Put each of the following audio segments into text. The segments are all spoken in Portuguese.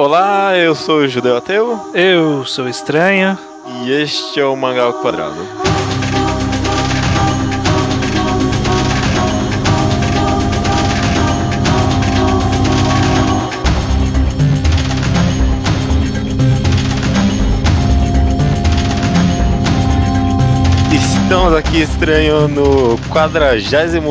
Olá, eu sou o Judeu Ateu. Eu sou estranho. E este é o Mangá ao Quadrado. Estamos aqui estranho no 49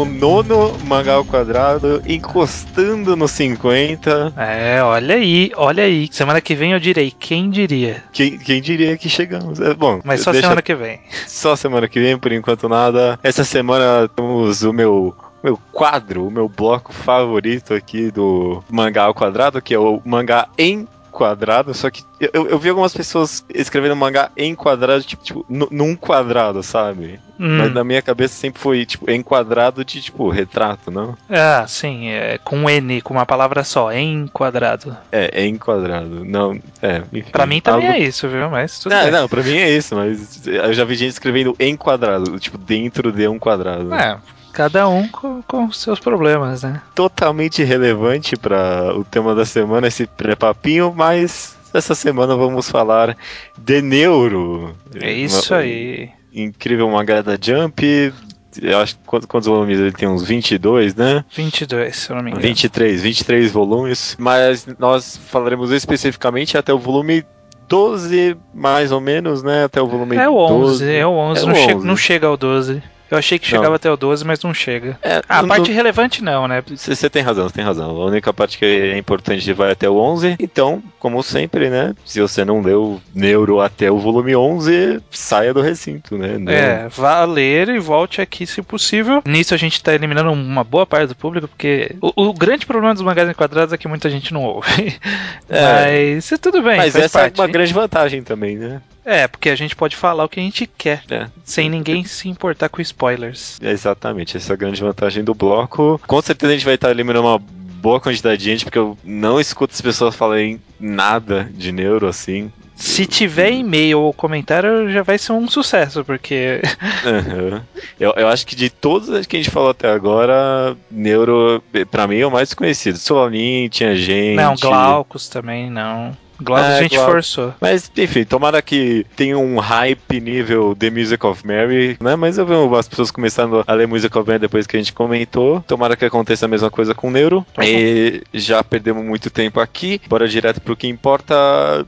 Mangá ao Quadrado, encostando no 50. É, olha aí, olha aí. Semana que vem eu direi, quem diria? Quem, quem diria que chegamos? É, bom, Mas só deixa- semana que vem. Só semana que vem, por enquanto nada. Essa semana temos o meu meu quadro, o meu bloco favorito aqui do mangá ao quadrado, que é o mangá em quadrado, só que eu, eu- vi algumas pessoas escrevendo mangá em quadrado, tipo, tipo nu- num quadrado, sabe? Hum. Mas na minha cabeça sempre foi, tipo, em quadrado de, tipo, retrato, não? Ah, sim, é com N, com uma palavra só, em quadrado. É, em quadrado. Não, é, enfim. Pra mim também algo- é isso, viu? Mas tudo Não, bem. não, pra mim é isso, mas eu já vi gente escrevendo em quadrado, tipo, dentro de um quadrado. É, cada um com, com seus problemas, né? totalmente relevante para o tema da semana, esse pré-papinho, mas essa semana vamos falar de Neuro. É isso Uma- aí. Incrível mangá da Jump. Eu acho que quantos, quantos volumes ele tem? Uns 22, né? 22, se eu não me engano. 23, 23 volumes. Mas nós falaremos especificamente até o volume 12, mais ou menos, né? Até o volume É o 11, 12. é o 11, É não, o che- 11. não chega ao 12. Eu achei que Não. chegava até o 12, mas não chega. É, Ah, a não- parte relevante não, né? Você tem razão, você tem razão. A única parte que é importante vai até o 11. Então, como sempre, né? Se você não leu Neuro até o volume 11, saia do recinto, né? Não- É, vá ler e volte aqui se possível. Nisso a gente tá eliminando uma boa parte do público, porque o, o grande problema dos mangás enquadrados é que muita gente não ouve. É. Mas tudo bem, Mas faz essa parte. é uma grande vantagem também, né? É, porque a gente pode falar o que a gente quer, É. sem ninguém se importar com spoilers. É exatamente, essa é a grande vantagem do bloco. Com certeza a gente vai estar eliminando uma boa quantidade de gente, porque eu não escuto as pessoas falarem nada de neuro assim. Se tiver e-mail ou comentário, já vai ser um sucesso, porque Aham. eu, eu acho que de todos as que a gente falou até agora, Neuro, pra mim, é o mais conhecido. Solanin, tinha gente. não, Glaucus também não. Glaucus É, a gente Glaucus. forçou. Mas, enfim, tomara que tenha um hype nível The Music of Mary, né? Mas eu vi as pessoas começando a ler Music of Mary depois que a gente comentou. Tomara que aconteça a mesma coisa com o Neuro. E já perdemos muito tempo aqui. Bora direto pro que importa.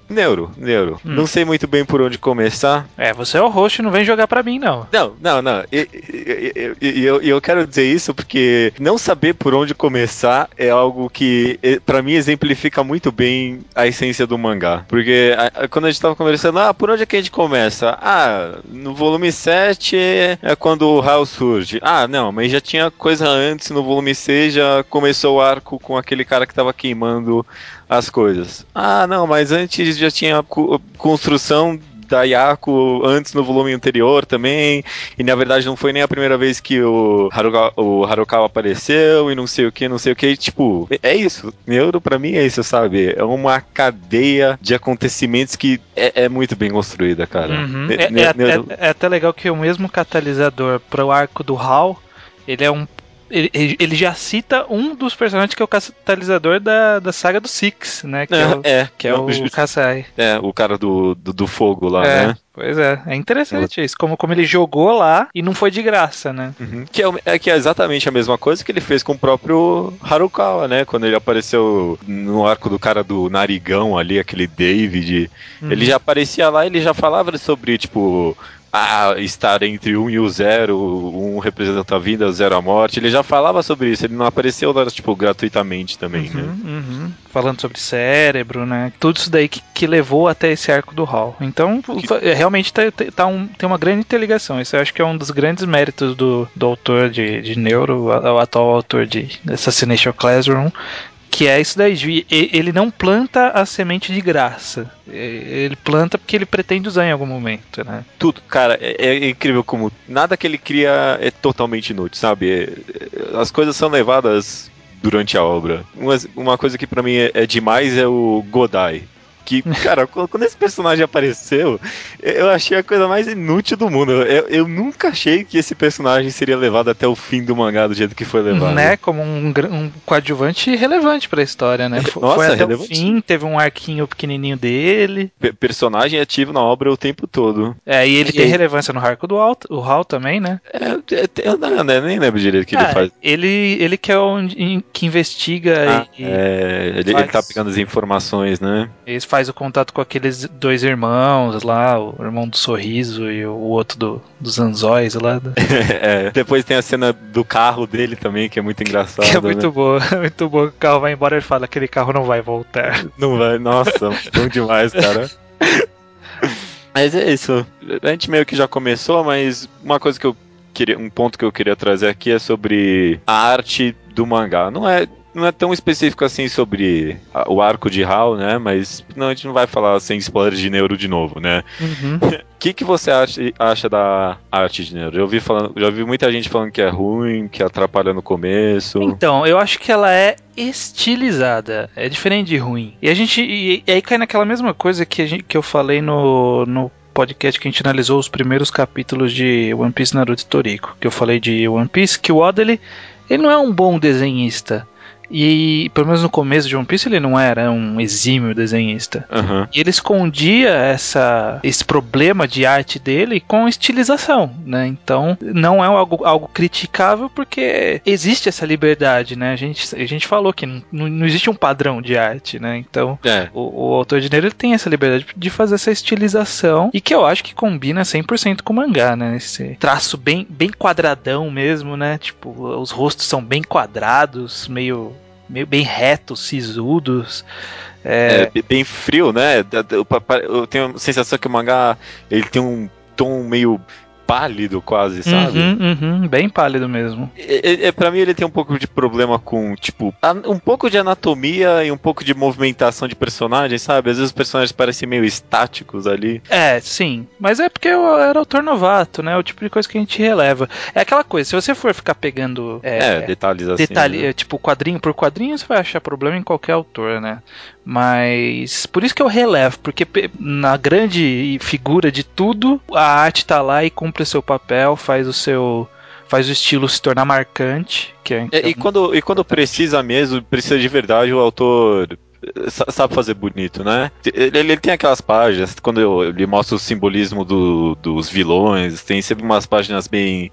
Neuro, Neuro. Hum. Não sei muito bem por onde começar. É, você é o host, não vem jogar pra mim, não. Não, não, não. E eu, e eu quero dizer isso porque não saber por onde começar é algo que, pra mim, exemplifica muito bem a essência do mangá. Porque a- a- quando a gente tava conversando, ah, por onde é que a gente começa? Ah, no volume 7 é quando o Hal surge. Ah, não, mas já tinha coisa antes, no volume 6 já começou o arco com aquele cara que tava queimando as coisas. Ah, não, mas antes já tinha construção da Yaku antes no volume anterior também, e na verdade não foi nem a primeira vez que o, Haruka, o Harukawa apareceu e não sei o que, não sei o que, tipo, é isso. Neuro pra mim é isso, sabe? É uma cadeia de acontecimentos que é, é muito bem construída, cara. Uhum. Ne- É, é- é- é até legal que o mesmo catalisador para o arco do Hal, ele é um. Ele, ele- já cita um dos personagens que é o catalisador da, da saga do Six, né? Que é, o, é, que é o Kasai. é, o cara do, do, do fogo lá, É, né? pois é. É interessante isso. Como, como ele jogou lá e não foi de graça, né? Uhum. Que, é, o- é que é exatamente a mesma coisa que ele fez com o próprio Harukawa, né? Quando ele apareceu no arco do cara do narigão ali, aquele David. Uhum. Ele já aparecia lá, ele já falava sobre, tipo, ah, estar entre um e o zero, um representa a vida, zero a morte. Ele já falava sobre isso, ele não apareceu tipo, gratuitamente também, Uhum, né? uhum. Falando sobre cérebro, né? Tudo isso daí que, que levou até esse arco do Hall. Então, fa- realmente tá, tá um- tem uma grande interligação. Isso eu acho que é um dos grandes méritos do, do autor de, de Neuro, o atual autor de Assassination Classroom. Que é isso daí, ele não planta a semente de graça. Ele planta porque ele pretende usar em algum momento, né? Tudo, cara, é, é incrível como nada que ele cria é totalmente inútil, sabe? É- é- as coisas são levadas durante a obra. Uma, uma coisa que pra mim é, é demais é o Godai. Que, cara, quando esse personagem apareceu, eu achei a coisa mais inútil do mundo. Eu, eu nunca achei que esse personagem seria levado até o fim do mangá do jeito que foi levado. Né, como um, um coadjuvante relevante pra história, né? Nossa, foi até relevante. o fim, teve um arquinho pequenininho dele. P personagem ativo na obra o tempo todo. É, e ele e tem aí? relevância no arco do Hal, o Hal também, né? É, eu, não, eu nem lembro direito o que ele é, faz. Ele, ele que é o que investiga ah, e. É, ele, faz... ele tá pegando as informações, né? Ele faz o contato com aqueles dois irmãos lá, o irmão do sorriso e o outro do, dos anzóis lá. é, depois tem a cena do carro dele também, que é muito engraçado. Que é muito né? boa, muito boa. O carro vai embora e fala: aquele carro não vai voltar. Não vai, nossa, bom demais, cara. Mas é isso. A gente meio que já começou, mas uma coisa que eu queria, um ponto que eu queria trazer aqui é sobre a arte do mangá. Não é não é tão específico assim sobre o arco de Hal, né? Mas não, a gente não vai falar sem spoilers de Neuro de novo, né? O uhum. que, que você acha, acha da arte de Neuro? Já ouvi, falando, já ouvi muita gente falando que é ruim, que atrapalha no começo. Então, eu acho que ela é estilizada. É diferente de ruim. E a gente. E, e aí cai naquela mesma coisa que, gente, que eu falei no, no podcast que a gente analisou os primeiros capítulos de One Piece Naruto e Toriko. Que eu falei de One Piece, que o Oda ele, ele não é um bom desenhista. E pelo menos no começo de One Piece ele não era um exímio desenhista. Uhum. E ele escondia essa, esse problema de arte dele com estilização, né? Então não é algo, algo criticável porque existe essa liberdade, né? A gente, a gente falou que não, não existe um padrão de arte, né? Então é. o, o, autor de Nero tem essa liberdade de fazer essa estilização e que eu acho que combina 100% com o mangá, né? Esse traço bem, bem quadradão mesmo, né? Tipo, os rostos são bem quadrados, meio meio bem retos, sisudos. É... é... bem frio, né? Eu tenho a sensação que o mangá ele tem um tom meio pálido quase, sabe? Uhum, uhum, bem pálido mesmo. É, é, pra mim ele tem um pouco de problema com, tipo, um pouco de anatomia e um pouco de movimentação de personagens, sabe? Às vezes os personagens parecem meio estáticos ali. É, sim. Mas é porque eu era autor novato, né? O tipo de coisa que a gente releva. É aquela coisa, se você for ficar pegando... É, é detalhes assim. Detalhe, né? Tipo, quadrinho por quadrinho, você vai achar problema em qualquer autor, né? Mas por isso que eu relevo, porque na grande figura de tudo, a arte tá lá e cumpre seu papel, faz o seu faz o estilo se tornar marcante. Que é, então... e, quando, e quando precisa mesmo, precisa de verdade, o autor sabe fazer bonito, né? Ele, ele, tem aquelas páginas, quando ele mostra o simbolismo do, dos vilões, tem sempre umas páginas bem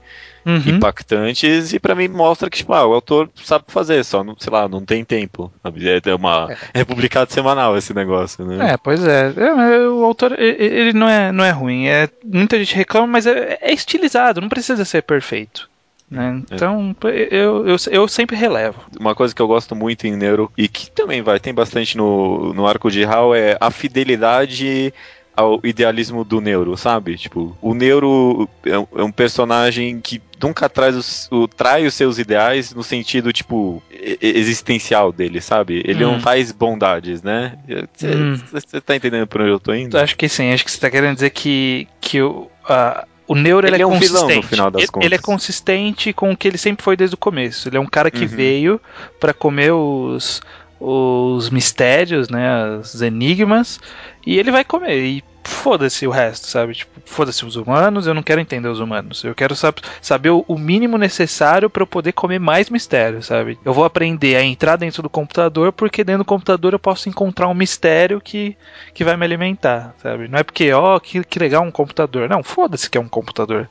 uhum. impactantes e para mim mostra que tipo, ah, o autor sabe fazer, só não, sei lá, não tem tempo. É uma é. é publicado semanal esse negócio, né? É, pois é. é o autor ele não é não é ruim, é muita gente reclama, mas é, é estilizado, não precisa ser perfeito. Né? É. Então, é. eu, eu, eu sempre relevo. Uma coisa que eu gosto muito em Neuro, e que também vai, tem bastante no, no arco de Hal, é a fidelidade ao idealismo do Neuro, sabe? Tipo, o Neuro é um, é um personagem que nunca traz os, o, trai os seus ideais no sentido, tipo, existencial dele, sabe? Ele hum. não faz bondades, né? Você hum. tá entendendo por onde eu tô indo? Acho que sim, acho que você tá querendo dizer que, que o. Uh, o Neuro ele, ele é, é, um consistente. Vilão, no final das ele, contas. ele é consistente com o que ele sempre foi desde o começo. Ele é um cara que uhum. veio para comer os, os mistérios, né, os enigmas, e ele vai comer. E foda-se o resto, sabe? Tipo, foda-se os humanos, eu não quero entender os humanos. Eu quero sab saber o, mínimo necessário para eu poder comer mais mistério, sabe? Eu vou aprender a entrar dentro do computador porque dentro do computador eu posso encontrar um mistério que, que vai me alimentar, sabe? Não é porque, ó, oh, que, que legal um computador. Não, foda-se que é um computador.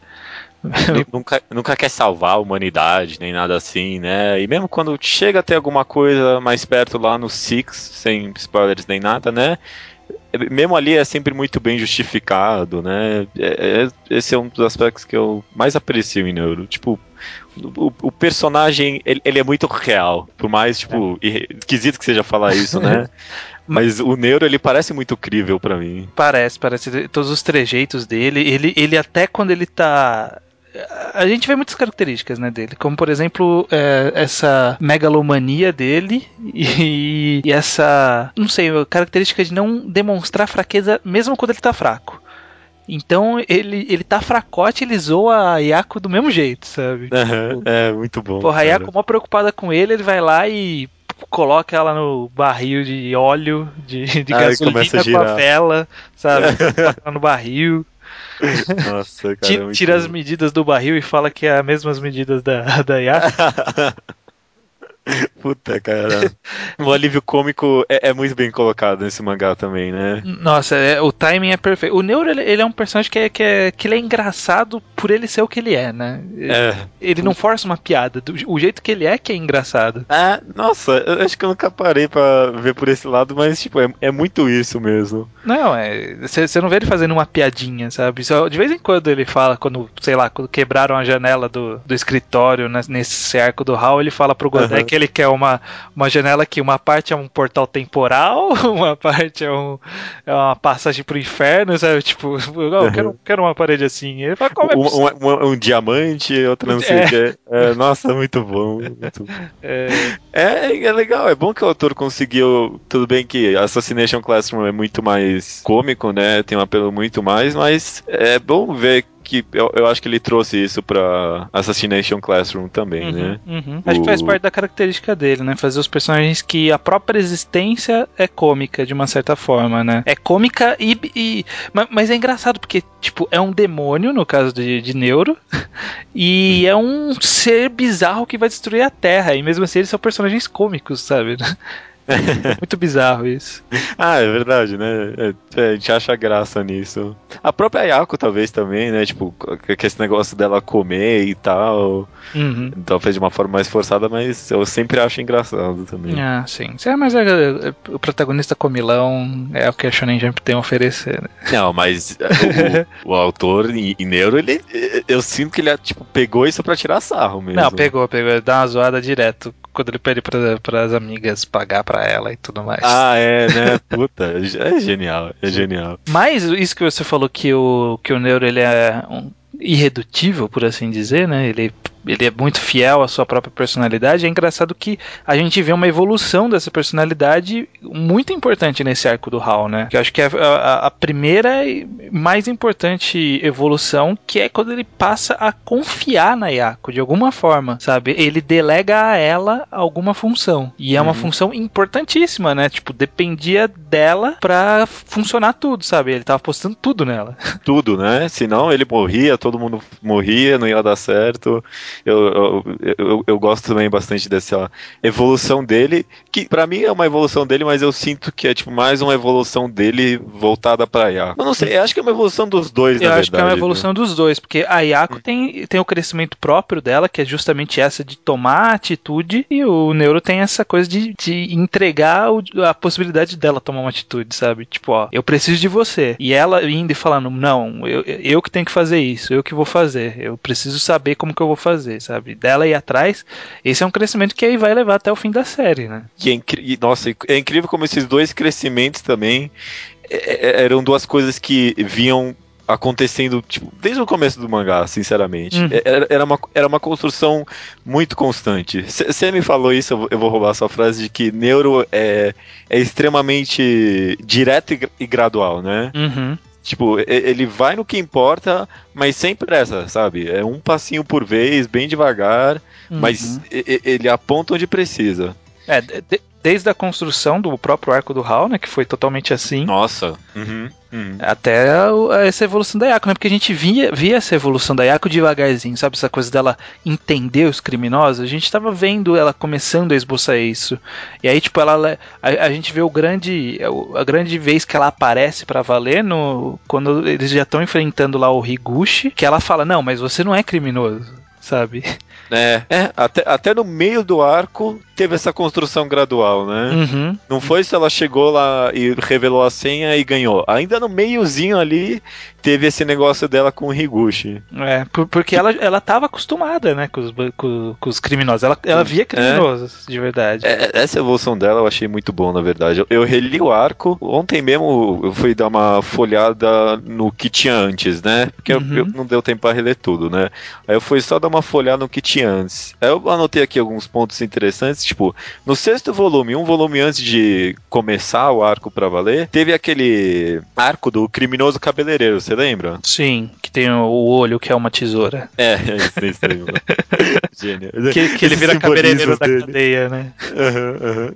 nunca, nunca quer salvar a humanidade, nem nada assim, né? E mesmo quando chega a ter alguma coisa mais perto lá no Six, sem spoilers nem nada, né? mesmo ali é sempre muito bem justificado, né? É, é, esse é um dos aspectos que eu mais aprecio em Neuro. Tipo, o, o personagem, ele, ele, é muito real. Por mais, tipo, é. esquisito que seja falar isso, né? Mas o Neuro, ele parece muito crível para mim. Parece, parece. Todos os trejeitos dele. Ele, ele até quando ele tá a gente vê muitas características né, dele, como por exemplo é, essa megalomania dele e, e, essa, não sei, característica de não demonstrar fraqueza mesmo quando ele tá fraco. Então ele, ele tá fracote, ele zoa a Yako do mesmo jeito, sabe? Uhum, é, muito bom. Porra, a Yako mó preocupada com ele, ele vai lá e coloca ela no barril de óleo, de, de Ah, gasolina com a vela, sabe? Coloca ela no barril. Nossa, cara. Ti- é tira as medidas do barril e fala que é as mesmas medidas da, da Yaka. Puta, cara. O alívio cômico é, é muito bem colocado nesse mangá também, né? Nossa, é- o timing é perfeito. O Neuro, ele, ele é um personagem que é, que, é, que ele é engraçado por ele ser o que ele é, né? É. Ele não força uma piada. do- O jeito que ele é que é engraçado. Ah, nossa, eu acho que eu nunca parei pra ver por esse lado, mas, tipo, é, é muito isso mesmo. Não, é. Você não vê ele fazendo uma piadinha, sabe? Só, de vez em quando ele fala, quando, sei lá, quando quebraram a janela do, do escritório né, nesse arco do Hall, ele fala pro Godek Aham. Ele quer uma, uma janela que uma parte é um portal temporal, uma parte é, um, é uma passagem pro inferno, sabe? Tipo, eu quero, quero uma parede assim. Ele fala, como é Um, um- um- diamante, outra não sei É. o que. É, nossa, muito bom. muito bom. É, É, é legal, é bom que o autor conseguiu. Tudo bem que Assassination Classroom é muito mais cômico, né? Tem um apelo muito mais, mas é bom ver que eu, eu acho que ele trouxe isso pra Assassination Classroom também, né? Uhum, uhum. Acho que faz O- parte da característica dele, né? Fazer os personagens que a própria existência é cômica, de uma certa forma, né? É cômica e. e- ma- mas é engraçado, porque, tipo, é um demônio, no caso de, de Neuro, e é um ser bizarro que vai destruir a Terra, e mesmo assim eles são personagens cômicos, sabe? Muito bizarro isso. Ah, é verdade, né? É, é, a gente acha graça nisso. A própria Yako, talvez, também, né? Tipo, que esse negócio dela comer e tal. Uhum. Talvez de uma forma mais forçada, mas eu sempre acho engraçado também. Ah, sim. É, mas é- é- o protagonista comilão é o que a Shonen Jump tem a oferecer, né? Não, mas o, o autor em, em Neuro, ele, eu sinto que ele tipo, pegou isso pra tirar sarro mesmo. Não, pegou, pegou. Ele dá uma zoada direto quando ele pede pra, pras amigas pagar pra ela e tudo mais. Ah, é, né? Puta, é genial, é genial. Mas isso que você falou que o, que o Neuro ele é um irredutível, por assim dizer, né? Ele, ele é muito fiel à sua própria personalidade. É engraçado que a gente vê uma evolução dessa personalidade muito importante nesse arco do Hal, né? Que eu acho que é a, a- primeira e mais importante evolução, que é quando ele passa a confiar na Yako de alguma forma, sabe? Ele delega a ela alguma função. E é uma Uhum. função importantíssima, né? Tipo, dependia dela pra funcionar tudo, sabe? Ele tava postando tudo nela. Tudo, né? Senão ele morria, todo mundo morria, não ia dar certo. Eu, eu, eu, eu gosto também bastante dessa evolução dele, que pra mim é uma evolução dele, mas eu sinto que é tipo mais uma evolução dele voltada pra Yako. Eu não sei, eu acho que é uma evolução dos dois, Eu na acho verdade. que é uma evolução dos dois, porque a Yako tem, tem o crescimento próprio dela, que é justamente essa de tomar atitude, e o Neuro tem essa coisa de, de entregar o- a possibilidade dela tomar uma atitude, sabe? Tipo, ó, eu preciso de você. E ela indo e falando, não, eu, eu que tenho que fazer isso, eu que vou fazer, eu preciso saber como que eu vou fazer, sabe? Dela ir atrás, esse é um crescimento que aí vai levar até o fim da série, né? Que é incri- e, Nossa, é incrível como esses dois crescimentos também é- é- eram duas coisas que vinham acontecendo tipo, desde o começo do mangá, sinceramente. Uhum. É- Era, era uma, era uma construção muito constante. Você me falou isso, eu vou, eu vou roubar a sua frase de que Neuro é, é extremamente direto e e gradual, né? Uhum. Tipo, ele vai no que importa, mas sem pressa, sabe? É um passinho por vez, bem devagar, mas Uhum. e- ele aponta onde precisa. É, de- desde a construção do próprio arco do Hal, né, que foi totalmente assim. Nossa. Uhum, uhum. Até essa evolução da Yako, né? Porque a gente via, via essa evolução da Yako devagarzinho, sabe? Essa coisa dela entender os criminosos. A gente tava vendo ela começando a esboçar isso. E aí, tipo, ela. A, a gente vê o grande. A grande vez que ela aparece pra valer no. Quando eles já estão enfrentando lá o Higuchi, que ela fala, não, mas você não é criminoso, sabe? É, é até, até no meio do arco teve essa construção gradual, né? Uhum. Não foi se ela chegou lá e revelou a senha e ganhou. Ainda no meiozinho ali teve esse negócio dela com o Higuchi. É, por- porque ela, ela tava acostumada, né, com os, com, com os criminosos. Ela, ela via criminosos, de verdade. É, essa evolução dela eu achei muito bom, na verdade. Eu, eu reli o arco. Ontem mesmo eu fui dar uma folhada no que tinha antes, né? Porque eu- Uhum. eu, não deu tempo pra reler tudo, né? Aí eu fui só dar uma folhada no que tinha antes. Aí eu anotei aqui alguns pontos interessantes. Tipo, no sexto volume, um volume antes de começar o arco pra valer, teve aquele arco do criminoso cabeleireiro, você lembra? Sim, que tem o olho que é uma tesoura. É, é isso, é isso aí. Gênio. Que, que ele vira cabeleireiro da dele. cadeia, né? Aham, aham.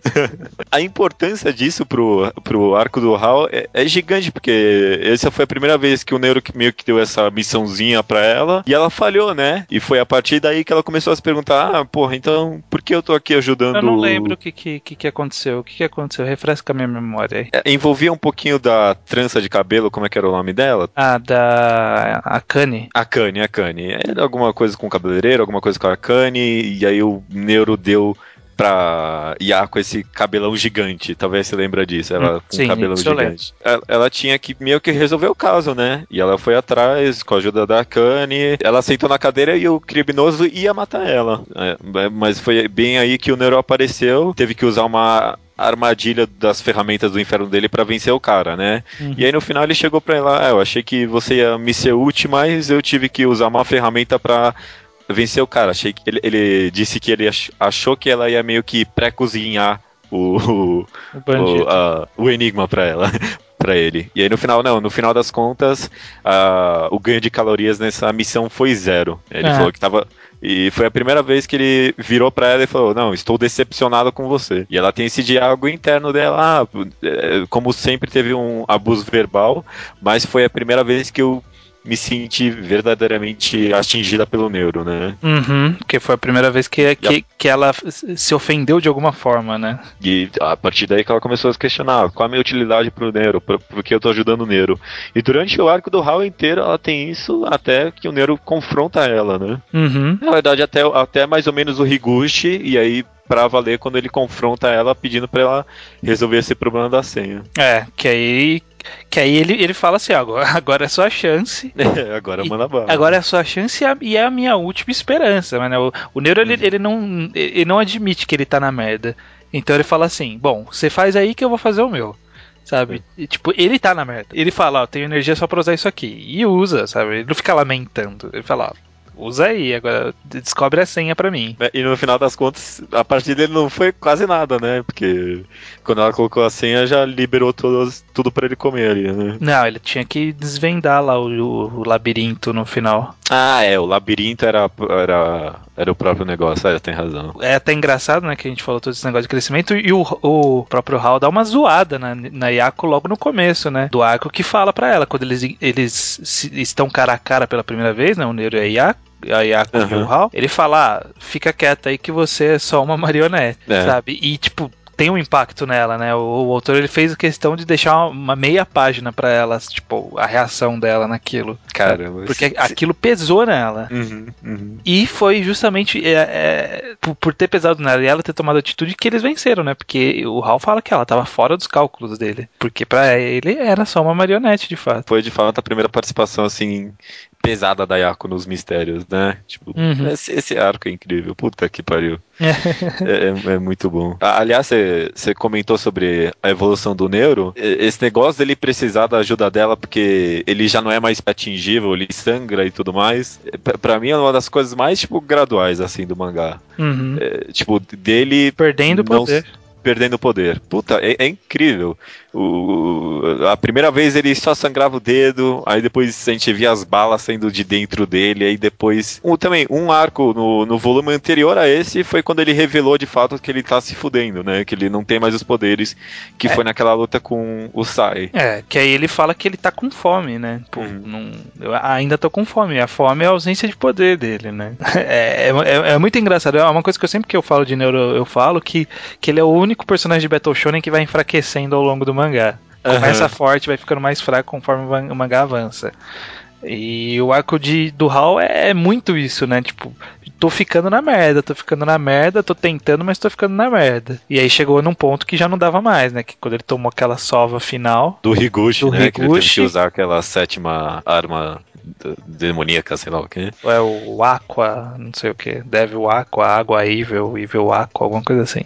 A importância disso pro, pro arco do Hal é, é gigante, porque essa foi a primeira vez que o Neuro que meio que deu essa missãozinha pra ela, e ela falhou, né? E foi a partir daí que ela começou a se perguntar: ah, porra, então por que eu tô aqui ajudando. Eu não lembro o que, que, que, aconteceu. O que, que aconteceu? Refresca a minha memória aí. É, Envolvia um pouquinho da trança de cabelo, como é que era o nome dela? Ah, da. A Kanye. A Kanye, a Kanye. Era alguma coisa com o cabeleireiro, alguma coisa com a Kanye, e aí o Neuro deu pra Yako esse cabelão gigante. Talvez você lembra disso, ela Hum, com sim, um cabelão gigante. Ela, ela tinha que meio que resolver o caso, né? E ela foi atrás com a ajuda da Kanye. Ela sentou na cadeira e o criminoso ia matar ela. É, mas foi bem aí que o Neuro apareceu, teve que usar uma armadilha das ferramentas do inferno dele pra vencer o cara, né? Uhum. E aí no final ele chegou pra ela, ah, eu achei que você ia me ser útil, mas eu tive que usar uma ferramenta pra vencer o cara. Achei que ele, ele disse que ele ach- achou que ela ia meio que pré-cozinhar o, o, O o, a- o enigma pra ela. Pra ele. E aí no final, não, no final das contas, ah, o ganho de calorias nessa missão foi zero. Ele Ah. falou que tava. E foi a primeira vez que ele virou pra ela e falou: Não, estou decepcionado com você. E ela tem esse diálogo interno dela, ah, é, como sempre teve um abuso verbal, mas foi a primeira vez que eu me senti verdadeiramente atingida pelo neuro, né? Uhum, que foi a primeira vez que, que, que ela se ofendeu de alguma forma, né? E a partir daí que ela começou a se questionar qual a minha utilidade pro Nero, por, que eu tô ajudando o Nero. E durante o arco do Hal inteiro ela tem isso até que o Nero confronta ela, né? Uhum. Na verdade, até, até mais ou menos o Higuchi, e aí pra valer quando ele confronta ela pedindo pra ela resolver esse problema da senha. É, que aí. Que aí ele, ele fala assim, "Ah, agora, agora é sua chance. Agora E- manda bala. Agora é a sua chance e a, e é a minha última esperança, mano. O, o Neuro, ele, ele, não, ele não admite que ele tá na merda. Então ele fala assim: Bom, você faz aí que eu vou fazer o meu. Sabe? E, tipo, ele tá na merda. Ele fala: Ó, tenho energia só pra usar isso aqui. E usa, sabe? Ele não fica lamentando. Ele fala: Ó, usa aí, agora descobre a senha pra mim. É, E no final das contas, a partir dele não foi quase nada, né? Porque quando ela colocou a senha, já liberou todos, tudo pra ele comer ali, né? Não, ele tinha que desvendar lá o, o- o labirinto no final. Ah, é, o labirinto era, era, era o próprio negócio, é, tem razão. É até engraçado, né, que a gente falou todo esse negócio de crescimento e o, o próprio Hal dá uma zoada na, na Yako logo no começo, né? Do arco que fala pra ela, quando eles, eles se- estão cara a cara pela primeira vez, né? O Nero e a Yako. A Yako e Uhum. o Hal, ele fala: ah, fica quieta aí que você é só uma marionete, É. sabe? E tipo, tem um impacto nela, né? O, o autor ele fez questão de deixar uma, meia página pra ela, tipo, a reação dela naquilo. Caramba. Porque se- aquilo pesou nela. Uhum, uhum. E foi justamente é, é, por, por ter pesado nela e ela ter tomado atitude que eles venceram, né? Porque o Hal fala que ela tava fora dos cálculos dele. Porque pra ele era só uma marionete, de fato. Foi de fato a primeira participação, assim, pesada da Yako nos mistérios, né? Tipo, Uhum. esse, esse arco é incrível, puta que pariu. É, é- é muito bom. Aliás, você comentou sobre a evolução do Neuro. Esse negócio dele precisar da ajuda dela porque ele já não é mais atingível, ele sangra e tudo mais. é, pra- Pra mim é uma das coisas mais, tipo, graduais, assim, do mangá. Uhum. É, tipo, dele Perdendo o não- poder. perdendo o poder. Puta, é, é incrível. O- a primeira vez ele só sangrava o dedo, aí depois a gente via as balas saindo de dentro dele, aí depois. Um, também, um arco no, no volume anterior a esse foi quando ele revelou de fato que ele tá se fudendo, né? Que ele não tem mais os poderes, que É. foi naquela luta com o Sai. É, que aí ele fala que ele tá com fome, né? Pô, Uhum. não- eu ainda tô com fome. A fome é a ausência de poder dele, né? É, é- é muito engraçado. É uma coisa que eu sempre que eu falo de Neuro, eu falo que, que ele é o único personagem de Battle Shonen que vai enfraquecendo ao longo do mangá. Começa Aham. forte, vai ficando mais fraco conforme o o mangá avança. E o arco de, do Hal é, é muito isso, né? Tipo, tô ficando na merda, tô ficando na merda, tô tentando, mas tô ficando na merda. E aí chegou num ponto que já não dava mais, né? Que quando ele tomou aquela sova final. Do Higuchi, Do né? Que ele teve Higuchi. que usar aquela sétima arma demoníaca, sei lá o quê. É o Aqua, não sei o que, Devil Aqua, Água Evil, Evil Aqua, alguma coisa assim.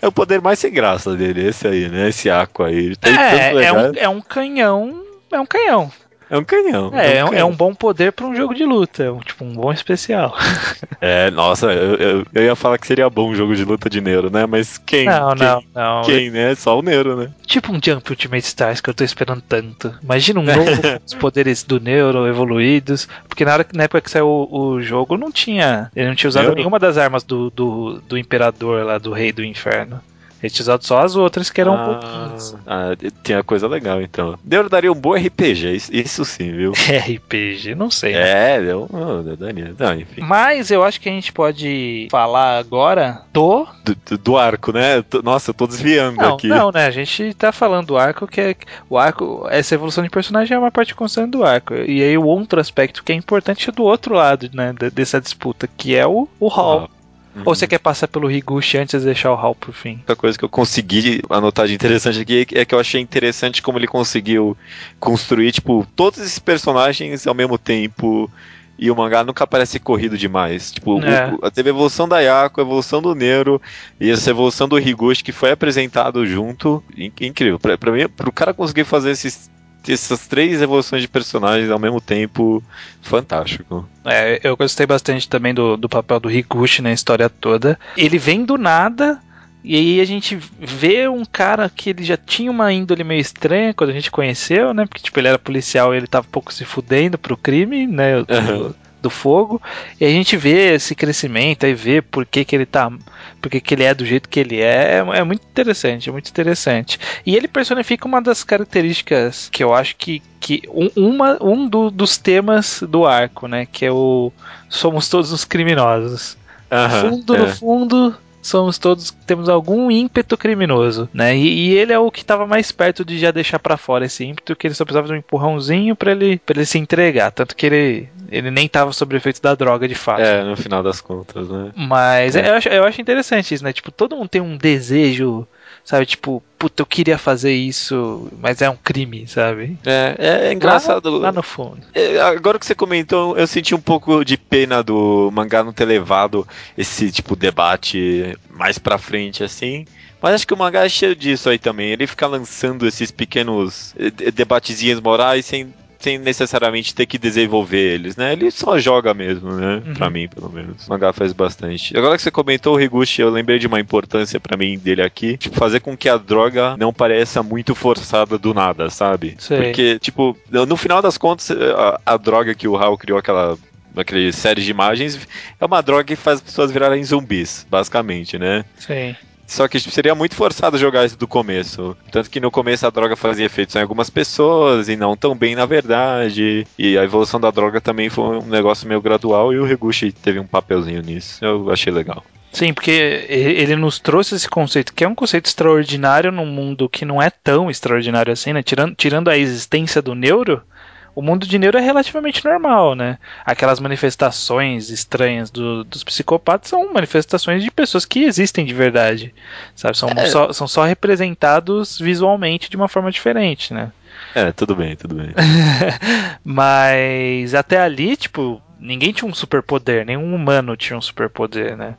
É o poder mais sem graça dele, esse aí, né? Esse Aqua aí. Tem É, tanto é um, é um canhão. É um canhão. É um canhão. É, é um, é um bom poder pra um jogo de luta. é um- Tipo, um bom especial. É, nossa, eu, eu, eu ia falar que seria bom um jogo de luta de Neuro, né? Mas quem? Não, quem, não, não. Quem, né? Só o Neuro, né? Tipo um Jump Ultimate Stars que eu tô esperando tanto. Imagina um novo com os poderes do Neuro evoluídos. Porque na, hora, na época que saiu o, o jogo não tinha. Ele não tinha usado nenhuma das armas do, do, do Imperador lá, do Rei do Inferno. Usado só as outras que eram um pouquinhos. ah, tinha coisa legal, então. Neuro daria um bom RPG, isso, sim, viu? RPG, não sei. né? É, deu, oh, daria. Não, enfim. Mas eu acho que a gente pode falar agora do. Do, do- arco, né? Nossa, eu tô desviando Não, aqui. não, né? A gente tá falando do arco, que é. O arco, essa evolução de personagem é uma parte constante do arco. E aí o outro aspecto que é importante é do outro lado, né? de- Dessa disputa, que é o, o Hall. Uhum. Ou você quer passar pelo Higuchi antes de deixar o Hall pro fim? Outra coisa que eu consegui anotar de interessante aqui é que eu achei interessante como ele conseguiu construir, tipo, todos esses personagens ao mesmo tempo. E o mangá nunca parece corrido demais. Tipo, É. o- teve a evolução da Yako, a evolução do Nero e essa evolução do Higuchi que foi apresentado junto. In- incrível. Pra, pra mim, pro cara conseguir fazer esses, essas três evoluções de personagens ao mesmo tempo, fantástico. É, eu gostei bastante também do, do papel do Higuchi na história toda. Ele vem do nada. E aí a gente vê um cara que ele já tinha uma índole meio estranha quando a gente conheceu, né? Porque tipo, ele era policial e ele tava um pouco se fudendo pro crime, né? Do, Aham. do fogo. E a gente vê esse crescimento, aí vê por que, que ele tá. Por que, ele é do jeito que ele é. É muito interessante, é muito interessante. E ele personifica uma das características que eu acho que. que um, uma, um do- dos temas do arco, né? Que é o. Somos todos os criminosos. Aham, fundo, é. no fundo, somos todos. Temos algum ímpeto criminoso, né? E, e ele é o que estava mais perto de já deixar pra fora esse ímpeto, que ele só precisava de um empurrãozinho pra ele, pra ele se entregar. Tanto que ele, ele nem tava sob o efeito da droga de fato. É, no final das contas, né? Mas É. eu, acho, eu acho interessante isso, né? Tipo, todo mundo tem um desejo, sabe? Tipo, puta, eu queria fazer isso, mas é um crime, sabe? É, é, é engraçado. Lá, lá no fundo. É, Agora que você comentou, eu senti um pouco de pena do mangá não ter levado esse tipo debate mais pra frente assim. Mas acho que o mangá é cheio disso aí também. Ele fica lançando esses pequenos eh, de- debatezinhos morais sem, sem necessariamente ter que desenvolver eles, né? Ele só joga mesmo, né? Uhum. Pra mim, pelo menos. O mangá faz bastante. Agora que você comentou o Higuchi, eu lembrei de uma importância pra mim dele aqui. Tipo, fazer com que a droga não pareça muito forçada do nada, sabe? Sei. Porque, tipo, no final das contas, a, a droga que o Hal criou, aquela aquele série de imagens, é uma droga que faz as pessoas virarem zumbis, basicamente, né? Sim. Só que seria muito forçado jogar isso do começo. Tanto que no começo a droga fazia efeitos em algumas pessoas e não tão bem na verdade. E a evolução da droga também foi um negócio meio gradual e o Reguchi teve um papelzinho nisso. Eu achei legal. Sim, porque ele ele nos trouxe esse conceito, que é um conceito extraordinário num mundo que não é tão extraordinário assim, né? Tirando, tirando a existência do neuro, o mundo de neuro é relativamente normal, né? Aquelas manifestações estranhas do- dos psicopatas são manifestações de pessoas que existem de verdade, sabe? São, É. só, são só representados visualmente de uma forma diferente, né? É, tudo bem, tudo bem. Mas até ali, tipo, ninguém tinha um superpoder, nenhum humano tinha um superpoder, né?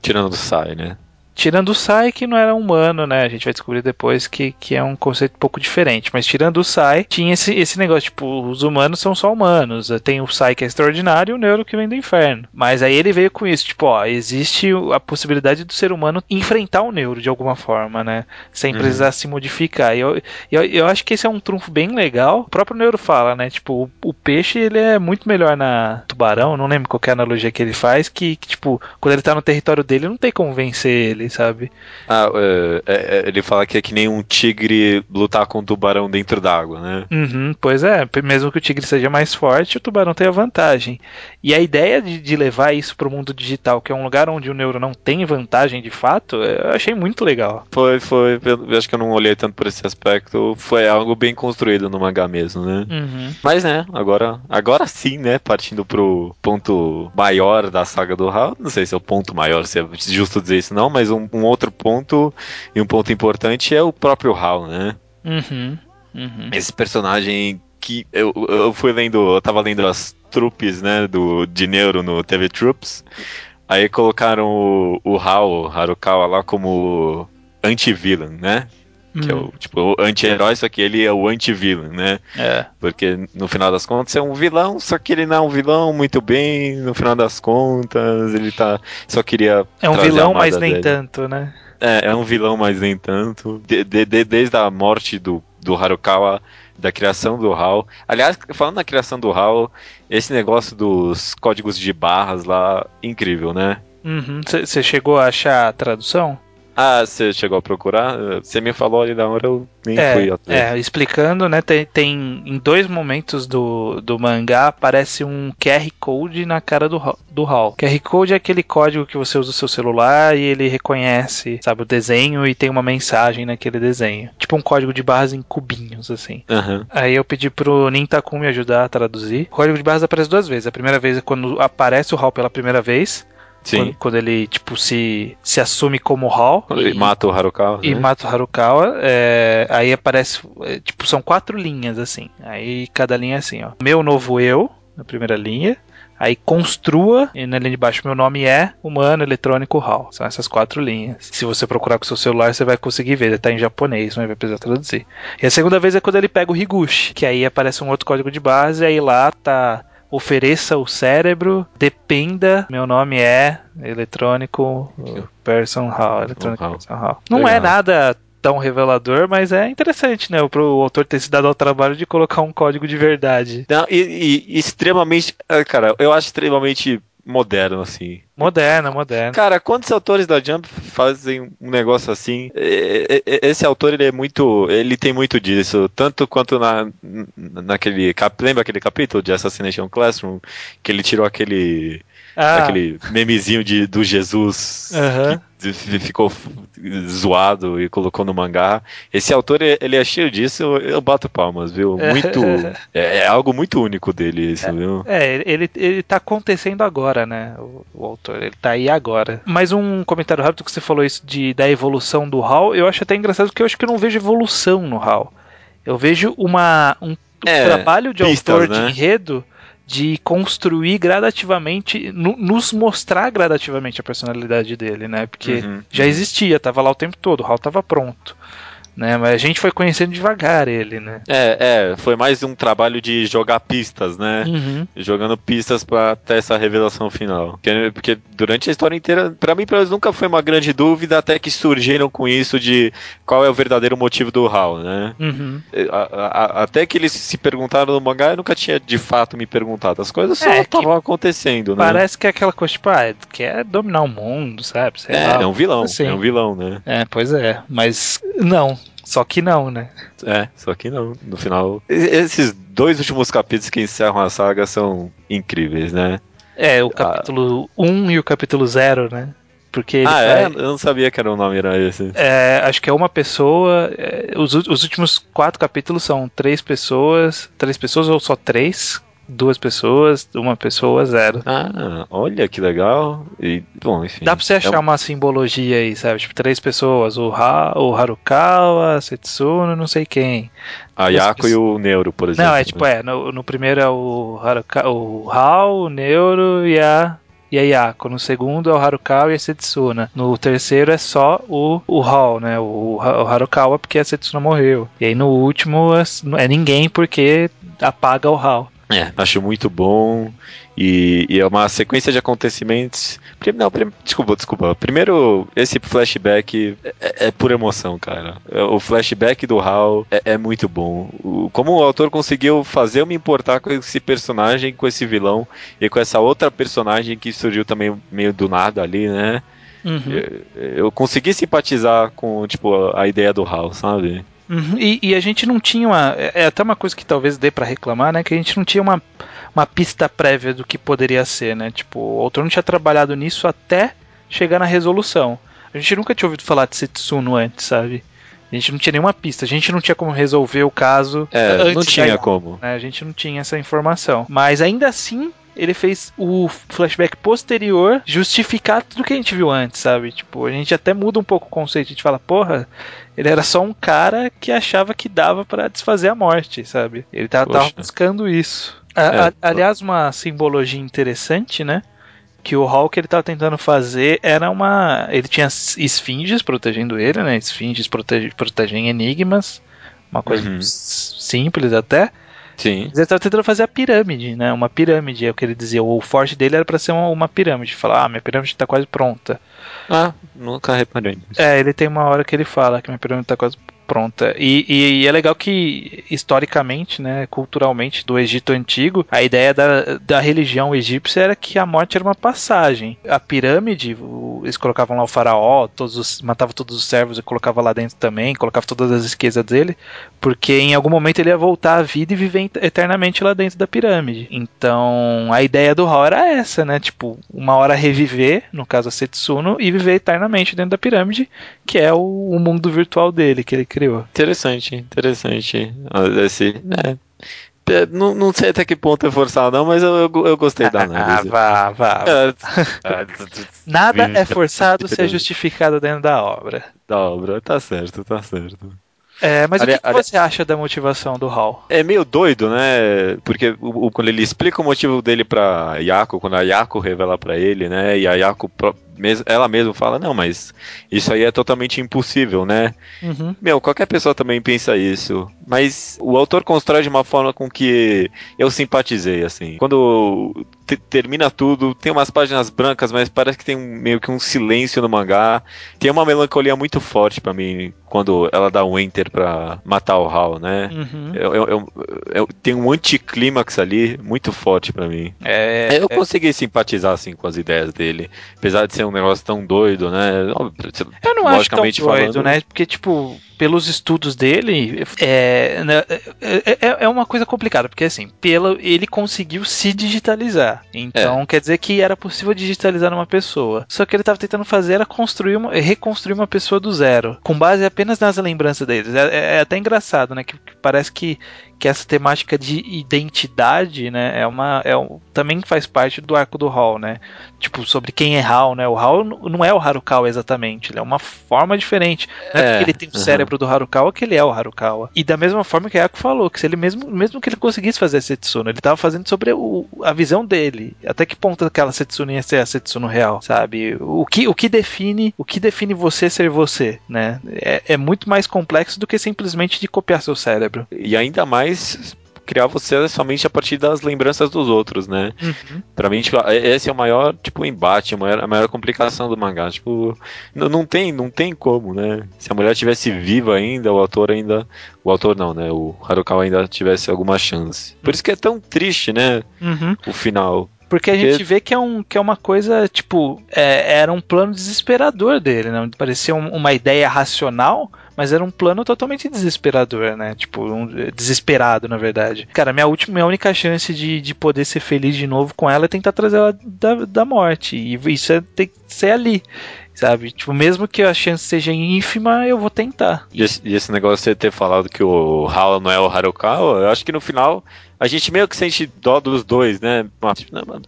Tirando do Sai, né? Tirando o Sai, que não era humano, né? A gente vai descobrir depois que, que é um conceito um pouco diferente. Mas tirando o Sai, tinha esse, esse negócio, tipo, os humanos são só humanos. Tem o Sai que é extraordinário e o Neuro que vem do inferno. Mas aí ele veio com isso, tipo, ó, existe a possibilidade do ser humano enfrentar o Neuro de alguma forma, né? Sem Uhum. precisar se modificar. E eu, eu, eu acho que esse é um trunfo bem legal. O próprio Neuro fala, né? Tipo, o, o peixe, ele é muito melhor na tubarão, não lembro qual é a analogia que ele faz, que, que, tipo, quando ele tá no território dele, não tem como vencer ele, sabe? Ah, é, é, é, ele fala que é que nem um tigre lutar com um tubarão dentro d'água, né? Uhum, pois é, mesmo que o tigre seja mais forte, o tubarão tem a vantagem. E a ideia de, de levar isso pro mundo digital, que é um lugar onde o neuro não tem vantagem de fato, eu achei muito legal. Foi, foi. Eu acho que eu não olhei tanto por esse aspecto. Foi algo bem construído no mangá mesmo, né? Uhum. Mas né, agora, agora sim, né? Partindo pro ponto maior da saga do Hal. Não sei se é o ponto maior, se é justo dizer isso não, mas um, um outro ponto e um ponto importante é o próprio Hal, né? Uhum. Uhum. Esse personagem que eu, eu fui lendo, eu tava lendo as trupes, né, do de Neuro no TV Troops. Aí colocaram o, o Hal, Harukawa lá como anti-villain, né? Que é o tipo o anti-herói, só que ele é o anti-vilão, né? É. Porque no final das contas é um vilão, só que ele não é um vilão muito bem, no final das contas, ele tá. Só queria. É um vilão, mas nem dele. tanto, né? É, é um vilão, mas nem tanto. De- de- de- desde a morte do, do Harukawa, da criação do HAL. Aliás, falando na criação do HAL, esse negócio dos códigos de barras lá, incrível, né? Você chegou a achar a tradução? Ah, você chegou a procurar? Você me falou ali da hora, eu nem fui É, atrás. é, explicando, né? Tem, tem em dois momentos do, do mangá aparece um QR Code na cara do, do Hal. QR Code é aquele código que você usa no seu celular e ele reconhece, sabe, o desenho e tem uma mensagem naquele desenho. Tipo um código de barras em cubinhos, assim. Aham. Aí eu pedi pro Nintakun me ajudar a traduzir. O código de barras aparece duas vezes. A primeira vez é quando aparece o Hal pela primeira vez. Sim. Quando, quando ele, tipo, se, se assume como Hal. Quando ele mata o Harukawa. E né? mata o Harukawa, é, aí aparece, é, tipo, são quatro linhas, assim. Aí cada linha é assim, ó. Meu novo eu, na primeira linha. Aí construa, e na linha de baixo, meu nome é humano, eletrônico, HAL. São essas quatro linhas. Se você procurar com o seu celular, você vai conseguir ver. Ele tá em japonês, não vai precisar traduzir. E a segunda vez é quando ele pega o Higuchi, que aí aparece um outro código de base, aí lá tá ofereça o cérebro, dependa, meu nome é eletrônico person hall, eletrônico person hall. Não é Legal. nada tão revelador, mas é interessante, né? Pro autor ter se dado ao trabalho de colocar um código de verdade. Não, e, e extremamente. ah, Cara, eu acho extremamente moderno, assim. Moderna, moderna. Cara, quantos autores da Jump fazem um negócio assim? Esse autor ele é muito, ele tem muito disso, tanto quanto na naquele, lembra aquele capítulo de Assassination Classroom que ele tirou aquele Ah, aquele memezinho de do Jesus Aham. que ficou zoado e colocou no mangá. Esse autor ele é cheio disso, eu, eu bato palmas, viu? Muito é, é algo muito único dele isso, viu? É, ele, ele tá acontecendo agora, né? O, o autor, ele tá aí agora. Mais um comentário rápido que você falou isso de, da evolução do HAL. Eu acho até engraçado porque eu acho que eu não vejo evolução no HAL. Eu vejo uma, um É, trabalho de pistas, autor né? de enredo de construir gradativamente, no- nos mostrar gradativamente a personalidade dele, né? Porque Uhum, já existia, tava lá o tempo todo, o HAL tava pronto. Né, mas a gente foi conhecendo devagar ele, né? É, é, foi mais um trabalho de jogar pistas, né? Uhum. Jogando pistas pra ter essa revelação final. Porque, porque durante a história inteira, pra mim, pelo menos, nunca foi uma grande dúvida, até que surgiram com isso de qual é o verdadeiro motivo do Hal, né? Uhum. A- a- até que eles se perguntaram no mangá, eu nunca tinha de fato me perguntado. As coisas só É, estavam acontecendo, né? Parece que é aquela coisa, tipo, ah, quer dominar o mundo, sabe? Sei É, lá, é um vilão, assim. é um vilão, né? É, pois é. Mas não. Só que não, né? É, só que não. No final. Esses dois últimos capítulos que encerram a saga são incríveis, né? É, o Ah. capítulo 1 e o capítulo 0, né? Porque ah, é? vai- Eu não sabia que era o nome, era esse. é, acho que é uma pessoa. é, os, os últimos quatro capítulos são três pessoas. Três pessoas ou só três? Duas pessoas, uma pessoa, zero. Ah, olha que legal. E, bom, enfim. Dá pra você achar É um- uma simbologia aí, sabe? Tipo, três pessoas. O, ha, o Harukawa, Setsuno, não sei quem. A Yako e o Neuro, por exemplo. Não, é tipo, é, no, no primeiro é o, Haruka, o Hal, o Neuro e a, e a Yako. No segundo é o Harukawa e a Setsuna. No terceiro é só o, o Hal, né? O, o Harukawa porque a Setsuna morreu. E aí no último é, é ninguém porque apaga o Hal. É, acho muito bom. E, e é uma sequência de acontecimentos. Não, prim- desculpa, desculpa. Primeiro, esse flashback é, é pura emoção, cara. É, O flashback do Hal é, é muito bom. O- como o autor conseguiu fazer eu me importar com esse personagem, com esse vilão e com essa outra personagem que surgiu também meio do nada ali, né? Uhum. Eu, eu consegui simpatizar com, tipo, a ideia do Hal, sabe? Uhum, E, e a gente não tinha uma. É é até uma coisa que talvez dê pra reclamar, né? Que a gente não tinha uma, uma pista prévia do que poderia ser, né? Tipo, o autor não tinha trabalhado nisso até chegar na resolução. A gente nunca tinha ouvido falar de Setsuno antes, sabe? A gente não tinha nenhuma pista, a gente não tinha como resolver o caso É, antes não da tinha ideia, como. né? A gente não tinha essa informação. Mas ainda assim, ele fez o flashback posterior justificar tudo que a gente viu antes, sabe? Tipo, a gente até muda um pouco o conceito. A gente fala, porra, ele era só um cara que achava que dava pra desfazer a morte, sabe? Ele tava, tava buscando isso. A- É. a- aliás, uma simbologia interessante, né? que o que ele tava tentando fazer era uma. Ele tinha esfinges protegendo ele, né? Esfinges protege, protegem enigmas. Uma coisa uhum. simples até. Sim. Ele estava tentando fazer a pirâmide, né? Uma pirâmide, é o que ele dizia. O forte dele era para ser uma, uma, pirâmide. Falar, ah, minha pirâmide está quase pronta. Ah, nunca reparei. É, ele tem uma hora que ele fala que minha pirâmide está quase pronta. E, e, e, é legal que, historicamente, né, culturalmente, do Egito Antigo, a ideia da, da religião egípcia era que a morte era uma passagem. A pirâmide, o, eles colocavam lá o faraó, todos os, matava todos os servos e colocava lá dentro também, colocava todas as esquisas dele, porque em algum momento ele ia voltar à vida e viver eternamente lá dentro da pirâmide. Então, a ideia do Hall era essa, né, tipo, uma hora reviver, no caso a Setsuno, e viver eternamente dentro da pirâmide, que é o, o mundo virtual dele, que ele criou. Interessante, interessante. Esse, né? Não, não sei até que ponto é forçado, não, mas eu, eu, eu gostei da análise. Ah, vá, vá. É. Nada é forçado se é justificado dentro da obra. Da obra, tá certo, tá certo. É, mas o que, que você acha da motivação do Hal? É meio doido, né? Porque o, o, quando ele explica o motivo dele pra Yako, quando a Yako revela para ele, né? E a Yako ela mesma fala, não, mas isso aí é totalmente impossível, né? Uhum. Meu, qualquer pessoa também pensa isso. Mas o autor constrói de uma forma com que eu simpatizei, assim. Quando termina tudo, tem umas páginas brancas, mas parece que tem um, meio que um silêncio no mangá. Tem uma melancolia muito forte para mim quando ela dá um enter pra matar o Hal, né? Uhum. Eu, eu, eu, eu, tem um anticlímax ali muito forte para mim. É, eu é... consegui simpatizar, assim, com as ideias dele. Apesar de ser um negócio tão doido, né? Eu não acho tão doido, falando, né? Porque, tipo, pelos estudos dele, é, né, é, é, é, uma coisa complicada, porque assim, pelo, ele conseguiu se digitalizar. Então é. quer dizer que era possível digitalizar uma pessoa. Só que ele estava tentando fazer era construir uma, reconstruir uma pessoa do zero, com base apenas nas lembranças deles. É, é, é até engraçado, né? Que, que parece que que essa temática de identidade, né, é uma é um, também faz parte do arco do Hall, né? Tipo, sobre quem é Hall, né? O Hall não é o Harukawa exatamente, ele é uma forma diferente. Não é, é porque ele tem o cérebro do Harukawa que ele é o Harukawa. E da mesma forma que a Yako falou, que se ele mesmo mesmo que ele conseguisse fazer a Setsuno, ele estava fazendo sobre o, a visão dele. Até que ponto aquela Setsuno ia ser a Setsuno real, sabe? O que o que define, o que define você ser você, né? É, é muito mais complexo do que simplesmente de copiar seu cérebro. E ainda mais criar você somente a partir das lembranças dos outros, né? Uhum. Pra mim, tipo, esse é o maior, tipo, embate, a maior, a maior complicação do mangá. Tipo, não, não, tem, não tem como, né? Se a mulher tivesse viva ainda, o autor ainda. O autor não, né? O Harukawa ainda tivesse alguma chance. Por isso que é tão triste, né? Uhum. O final. Porque a gente vê que é, um, que é uma coisa, tipo, é, era um plano desesperador dele, né? Parecia um, uma ideia racional, mas era um plano totalmente desesperador, né? Tipo, um, desesperado, na verdade. Cara, minha última, minha única chance de, de poder ser feliz de novo com ela é tentar trazer ela da, da morte. E isso é, tem que ser ali sabe? Tipo, mesmo que a chance seja ínfima, eu vou tentar. E esse, e esse negócio de ter falado que o Hal não é o Harukawa, eu acho que no final a gente meio que sente dó dos dois, né?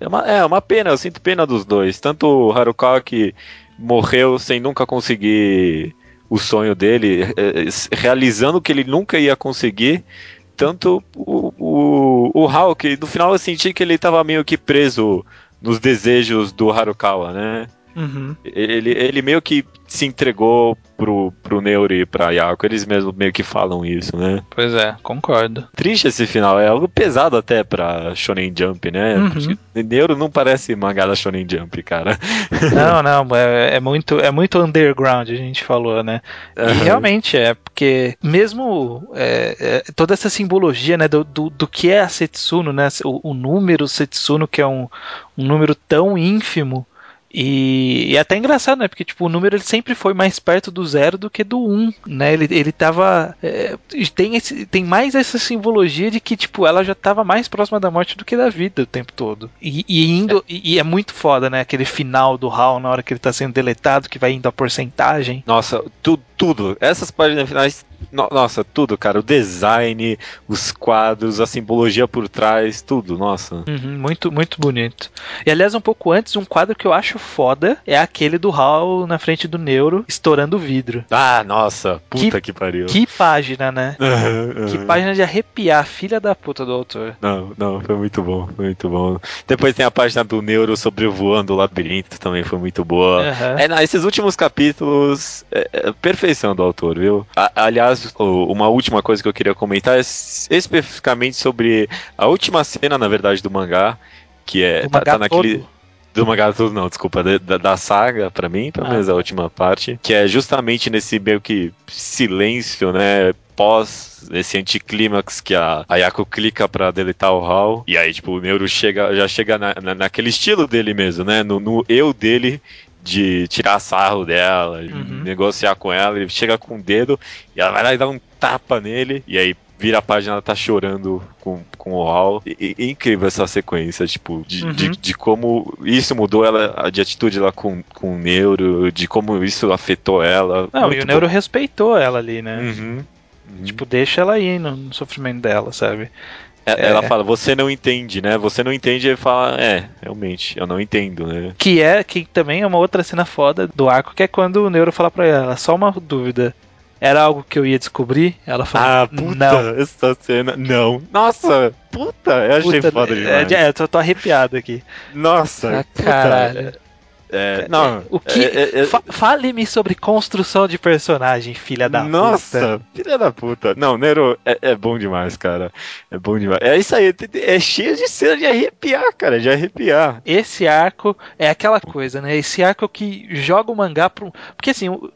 É uma, é uma pena, eu sinto pena dos dois. Tanto o Harukawa que morreu sem nunca conseguir o sonho dele, é, é, realizando o que ele nunca ia conseguir. Tanto o, o, o Hulk, no final eu senti que ele estava meio que preso nos desejos do Harukawa, né? Uhum. Ele, ele meio que se entregou pro, pro Neuro e pra Yako, eles mesmo meio que falam isso, né? Pois é, concordo. Triste esse final, é algo pesado até pra Shonen Jump, né? Uhum. Neuro não parece mangá da Shonen Jump, cara. Não, não, é, é, muito, é muito underground, a gente falou, né? Uhum. E realmente é, porque mesmo é, é, toda essa simbologia, né, do, do, do, que é a Setsuno, né? O, o número Setsuno, que é um, um número tão ínfimo, e, é até engraçado, né? Porque tipo, o número ele sempre foi mais perto do zero do que do um, né? Ele, ele tava. É, tem, esse, tem mais essa simbologia de que, tipo, ela já tava mais próxima da morte do que da vida o tempo todo. E, e indo. É. E, e, é muito foda, né? Aquele final do Hal, na hora que ele tá sendo deletado, que vai indo a porcentagem. Nossa, tudo, tudo. Essas páginas finais No, nossa, tudo, cara. O design, os quadros, a simbologia por trás, tudo, nossa. Uhum, muito, muito bonito. E aliás, um pouco antes, um quadro que eu acho foda é aquele do Hal na frente do Neuro, estourando o vidro. Ah, nossa, puta que, que pariu. Que página, né? Uhum, uhum. Que página de arrepiar, filha da puta do autor. Não, não, foi muito bom, foi muito bom. Depois tem a página do Neuro sobrevoando o labirinto, também foi muito boa. É, não, esses últimos capítulos, é, é, perfeição do autor, viu? A, aliás, uma última coisa que eu queria comentar é especificamente sobre a última cena, na verdade, do mangá, que é. Do tá, tá naquele. Todo. Do mangá todo, não, desculpa, da, da saga, para mim, pelo ah. menos a última parte, que é justamente nesse meio que silêncio, né? Pós esse anticlímax que a Ayako clica pra deletar o Hal. E aí, tipo, o Neuro chega, já chega na, na, naquele estilo dele mesmo, né? No, no eu dele de tirar sarro dela, uhum. negociar com ela, ele chega com o dedo e ela vai lá e dá um tapa nele, e aí vira a página, ela tá chorando com, com o Hal. E, e, incrível essa sequência, tipo, de, uhum. de, de, como isso mudou ela, de atitude lá com, com o Neuro, de como isso afetou ela. Não, e o Neuro respeitou ela ali, né? Uhum. Tipo, deixa ela ir no, no sofrimento dela, sabe? É, ela é. fala, você não entende, né? Você não entende, ele fala, é, realmente, eu não entendo, né? Que é, que também é uma outra cena foda do arco, que é quando o Neuro fala pra ela, só uma dúvida. Era algo que eu ia descobrir? Ela fala, ah, puta, não. essa cena, não. Nossa, puta, eu achei puta, foda demais. É, é, tô, tô arrepiado aqui. Nossa, ah, caralho. É, não, o que é, é, é, fa fale-me sobre construção de personagem, filha da nossa, puta. Nossa, filha da puta. Não, Nero é, é, bom demais, cara. É bom demais. É isso aí, é cheio de cena de arrepiar, cara, de arrepiar. Esse arco é aquela coisa, né? Esse arco que joga o mangá pro. Porque assim, eu,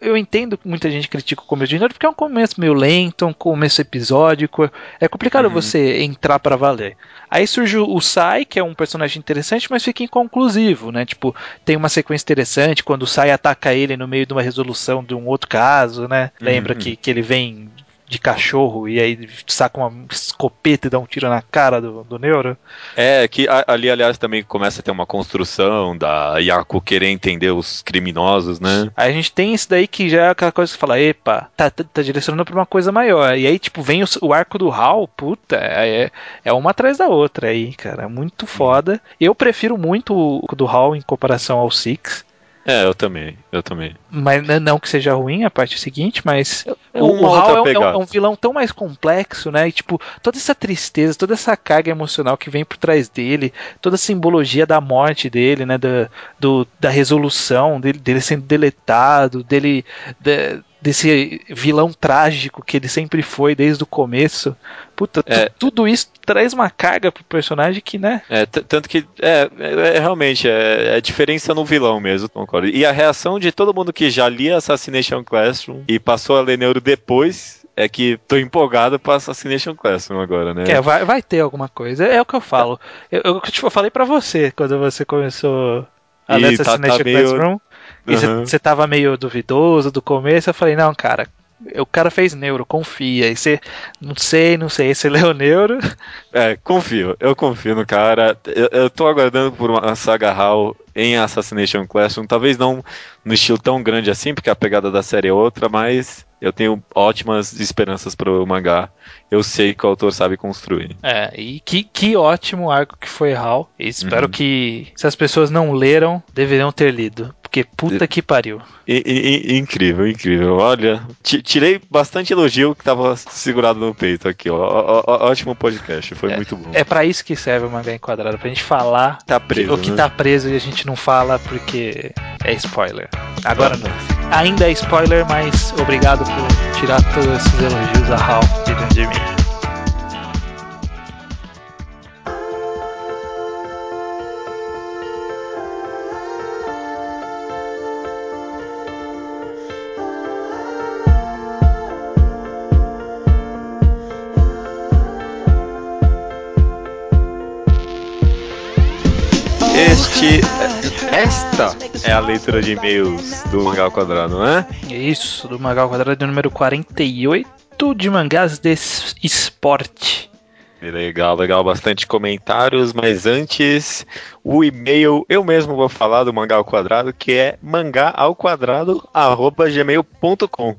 eu entendo que muita gente critica o começo de Nero porque é um começo meio lento, um começo episódico. É complicado uhum. você entrar para valer. Aí surge o Sai, que é um personagem interessante, mas fica inconclusivo, né? Tipo, tem uma sequência interessante quando o Sai ataca ele no meio de uma resolução de um outro caso, né? Lembra uhum. que, que ele vem de cachorro e aí saca uma escopeta e dá um tiro na cara do, do Neuro. É, que ali, aliás, também começa a ter uma construção da Yaku querer entender os criminosos, né? Aí a gente tem isso daí que já é aquela coisa que fala, epa, tá, tá, tá direcionando pra uma coisa maior. E aí, tipo, vem o, o arco do Hal, puta, é, é uma atrás da outra aí, cara. Muito foda. Eu prefiro muito o do Hal em comparação ao Six. É, eu também, eu também. Mas não que seja ruim a parte seguinte, mas é o, o Hal é, é, é, um vilão tão mais complexo, né? E, tipo, toda essa tristeza, toda essa carga emocional que vem por trás dele, toda a simbologia da morte dele, né? Da, do, da resolução, dele, dele sendo deletado, dele. De, desse vilão trágico que ele sempre foi desde o começo. Puta, é, tudo isso traz uma carga pro personagem que, né? É, tanto que é, é, é realmente é, é, diferença no vilão mesmo, concordo. E a reação de todo mundo que já lia Assassination Classroom e passou a ler Neuro depois é que tô empolgado pra Assassination Classroom agora, né? É, vai, vai ter alguma coisa. É o que eu falo. Eu, eu, tipo, eu falei para você quando você começou a ler Assassination tá, tá meio... Classroom. E você uhum. tava meio duvidoso do começo, eu falei, não, cara, o cara fez neuro, confia. E você, não sei, não sei, você leu neuro. É, confio, eu confio no cara. Eu, eu tô aguardando por uma saga HAL em Assassination Classroom, talvez não no estilo tão grande assim, porque a pegada da série é outra, mas eu tenho ótimas esperanças pro mangá. Eu sei que o autor sabe construir. É, e que, que ótimo arco que foi HAL. Espero uhum. que, se as pessoas não leram, deveriam ter lido. Porque puta que pariu. I, I, incrível, incrível. Olha, tirei bastante elogio que tava segurado no peito aqui, ó. ó, ó ótimo podcast, foi é, muito bom. É para isso que serve o mangá enquadrado, pra gente falar tá preso, o que né? tá preso e a gente não fala porque é spoiler. Agora não. Ainda é spoiler, mas obrigado por tirar todos esses elogios a Hal de dentro de mim. Esta é a leitura de e-mails do Mangá ao Quadrado, não é? Isso, do Mangá ao Quadrado número 48 de mangás de esporte. Legal, legal, bastante comentários, mas antes o e-mail eu mesmo vou falar do Mangá ao Quadrado, que é mangá ao quadrado gmail.com. O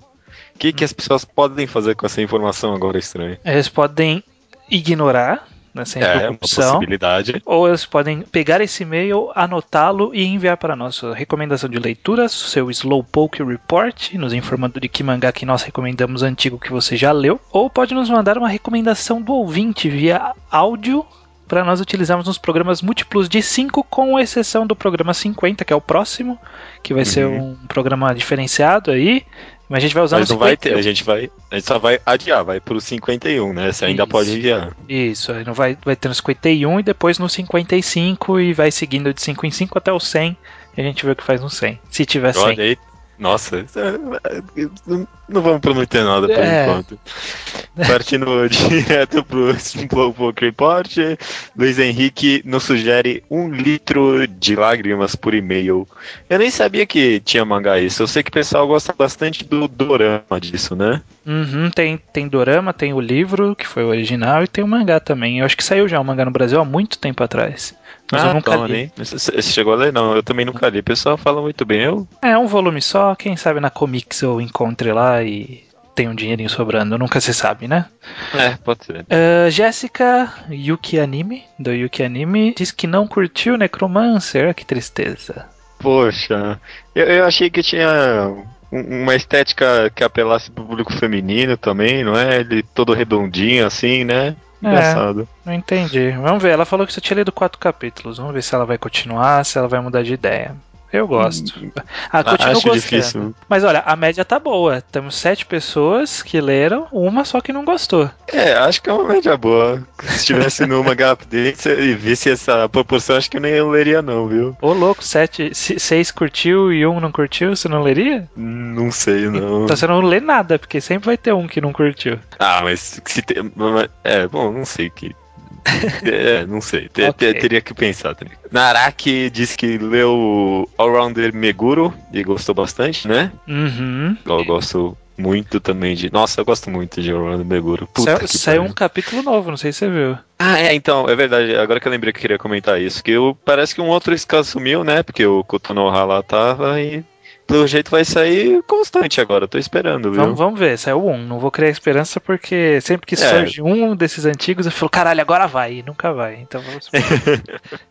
que, que as pessoas podem fazer com essa informação agora estranha? Eles podem ignorar nessa É, uma possibilidade. Ou eles podem pegar esse e-mail, anotá-lo e enviar para nós sua recomendação de leitura, seu Slowpoke Report, nos informando de que mangá que nós recomendamos antigo que você já leu. Ou pode nos mandar uma recomendação do ouvinte via áudio para nós utilizarmos nos programas múltiplos de 5, com exceção do programa 50, que é o próximo, que vai ser Uhum. um programa diferenciado aí. Mas a gente vai usar Mas no não vai 51. ter, a gente vai. A gente só vai adiar, vai pro 51, né? Você ainda Isso. pode enviar. Isso, aí não vai, vai ter no 51 e depois no 55 e vai seguindo de 5 em 5 até o 100 e a gente vê o que faz no 100. Se tiver 100. Olha aí. Nossa, é- não, vamos prometer nada por É. enquanto. Partindo direto pro Slowpoke Report, Luiz Henrique nos sugere um litro de lágrimas por e-mail. Eu nem sabia que tinha mangá isso. Eu sei que o pessoal gosta bastante do dorama disso, né? Uhum, tem, tem dorama, tem o livro, que foi o original, e tem o mangá também. Eu acho que saiu já o mangá no Brasil há muito tempo atrás. Mas eu nunca então, li. nem- Você chegou a ler? Não, eu também nunca li. O pessoal fala muito bem. Eu É um volume só, quem sabe na Comics eu encontre lá e tem um dinheirinho sobrando, nunca se sabe, né? É, pode ser. Uh, Jéssica Yuki Anime, do Yuki Anime, diz que não curtiu Necromancer, que tristeza. Poxa, eu, eu achei que tinha um- uma estética que apelasse pro público feminino também, não é? Ele todo redondinho assim, né? É. Engraçado. Não entendi. Vamos ver, ela falou que só tinha lido quatro capítulos. Vamos ver se ela vai continuar, se ela vai mudar de ideia. Eu gosto. Ah, continuo Acho gostando. difícil. Mas olha, a média tá boa. Temos sete pessoas que leram, uma só que não gostou. É, acho que é uma média boa. Se tivesse no mangá update e visse essa proporção, acho que eu nem leria não, viu? Ô louco, sete, se- seis curtiu e um não curtiu, você não leria? Não sei, não. Então você não lê nada, porque sempre vai ter um que não curtiu. Ah, mas se tem... É, bom, não sei que... É, não sei. Teria que pensar. Teria. Naraki disse que leu Allrounder Meguro e gostou bastante, né? Uhum. Eu gosto muito também de. Nossa, eu gosto muito de Orlando Meguro. Puta Saiu, um capítulo novo, não sei se você viu. Ah, é, então, é verdade. Agora que eu lembrei que eu queria comentar isso. Que eu, parece que um outro Ska sumiu, né? Porque o Kotonoha lá tava e. Pelo jeito vai sair constante agora, tô esperando, viu? Vamos, vamos ver, saiu um. Não vou criar esperança porque sempre que É. surge um desses antigos eu falo, caralho, agora vai. E nunca vai. Então vamos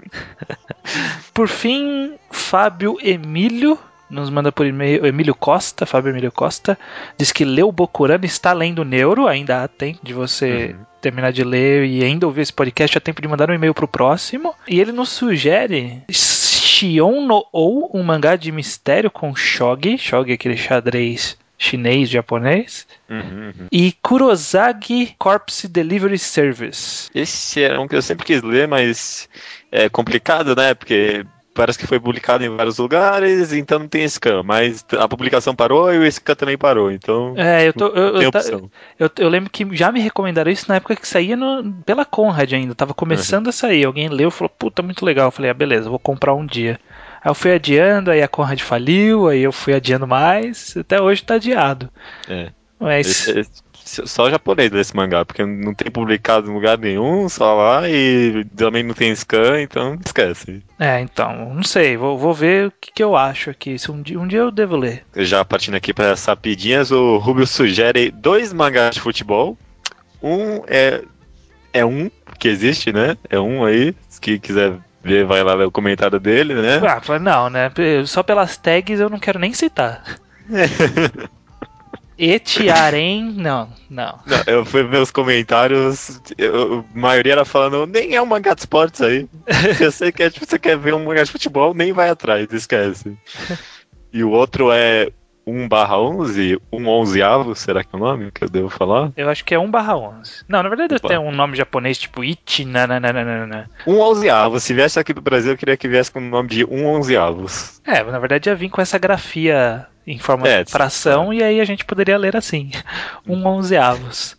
Por fim, Fábio Emílio nos manda por e-mail, Emílio Costa, Fábio Emílio Costa, diz que leu Bokurano, está lendo Neuro, ainda há tempo de você Uhum. terminar de ler e ainda ouvir esse podcast, há tempo de mandar um e-mail pro próximo. E ele nos sugere Shion no Ou, um mangá de mistério com shogi, shogi é aquele xadrez chinês, japonês, Uhum, uhum. e Kurosagi Corpse Delivery Service. Esse era um que eu sempre quis ler, mas é complicado, né? Porque parece que foi publicado em vários lugares, então não tem scan. Mas a publicação parou e o scan também parou, então É, eu, tô, eu, eu, opção. eu, eu lembro que já me recomendaram isso na época que saía no- pela Conrad ainda, tava começando a sair. Alguém leu e falou, puta, muito legal. Eu falei, ah, beleza, vou comprar um dia. Aí eu fui adiando, aí a Conrad faliu, aí eu fui adiando mais, até hoje tá adiado. É. Mas. Esse- esse- só japonês desse mangá, porque não tem publicado em lugar nenhum, só lá, e também não tem scan, então esquece. É, então, não sei, vou, vou ver o que, que eu acho aqui. Se um dia, um dia eu devo ler. Já partindo aqui para as rapidinhas, o Rubio sugere dois mangás de futebol. Um é. É um que existe, né? É um aí. Se que quiser ver, vai lá ver o comentário dele, né? Ah, não, né? Só pelas tags eu não quero nem citar. Etiarém, não, não. Não, eu fui ver os comentários, eu- a maioria era falando, nem é um mangá de esportes aí. Se você quer, tipo, você quer ver um mangá de futebol, nem vai atrás, esquece. E o outro é 1 barra 11, um onzeavo, será que é o nome que eu devo falar? Eu acho que é 1 barra 11. Não, na verdade Opa. tem um nome japonês tipo Ichi, nananana. Um onzeavo, se viesse aqui do Brasil, eu queria que viesse com o nome de um onzeavos. É, na verdade ia vir com essa grafia em forma É, de fração e aí a gente poderia ler assim. Um onzeavos.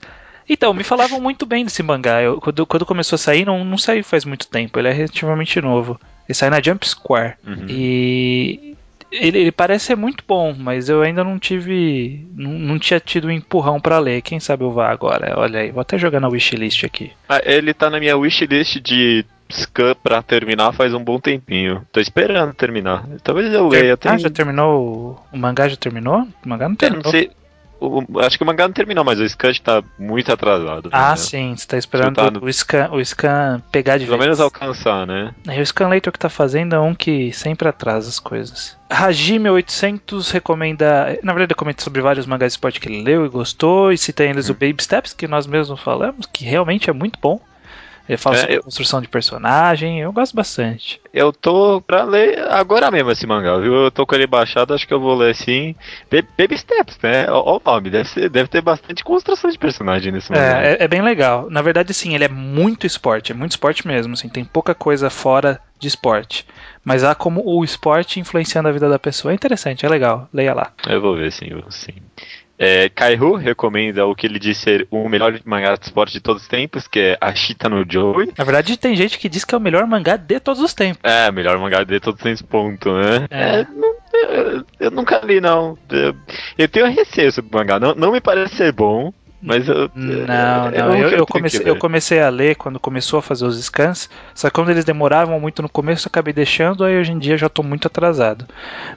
Então, me falavam muito bem desse mangá. Eu, quando, quando começou a sair, não, não saiu faz muito tempo. Ele é relativamente novo. Ele sai na Jump Square. Uhum. E ele, ele parece ser muito bom, mas eu ainda não tive. Não, não tinha tido um empurrão pra ler. Quem sabe eu vá agora. Olha aí, vou até jogar na wishlist aqui. Ah, ele tá na minha wishlist de scan pra terminar faz um bom tempinho. Tô esperando terminar. Talvez eu leia. Ah, Tem... já terminou? o- mangá já terminou? O mangá não terminou. não sei. o, acho que o mangá não terminou, mas o scan tá muito atrasado. Ah, né? sim, você tá esperando tá no... o, scan, o scan pegar de Pelo vez. menos alcançar, né? É, o scan leitor que tá fazendo é um que sempre atrasa as coisas. Hajime 800 recomenda. Na verdade, comenta sobre vários mangás de esporte que ele leu e gostou, e cita eles hum. o Baby Steps, que nós mesmos falamos, que realmente é muito bom. Ele fala é, sobre eu... construção de personagem, eu gosto bastante. Eu tô pra ler agora mesmo esse mangá, viu? Eu tô com ele baixado, acho que eu vou ler sim. Baby Steps, né? Olha o nome, deve, ser, deve ter bastante construção de personagem nesse é, mangá. É, é, é bem legal. Na verdade, sim, ele é muito esporte, é muito esporte mesmo, assim, tem pouca coisa fora de esporte. Mas há como o esporte influenciando a vida da pessoa. É interessante, é legal. Leia lá. Eu vou ver sim, sim. É, Kaihu recomenda o que ele diz ser o melhor mangá de esporte de todos os tempos, que é Ashita no Joey. Na verdade, tem gente que diz que é o melhor mangá de todos os tempos. É, melhor mangá de todos os tempos, ponto, né? É. é não, eu, eu, nunca li, não. Eu, eu tenho receio sobre o mangá. Não, não me parece ser bom. Mas eu. Não, não. Eu, eu, comecei, eu comecei a ler quando começou a fazer os scans. Só que quando eles demoravam muito no começo, eu acabei deixando. Aí hoje em dia já estou muito atrasado.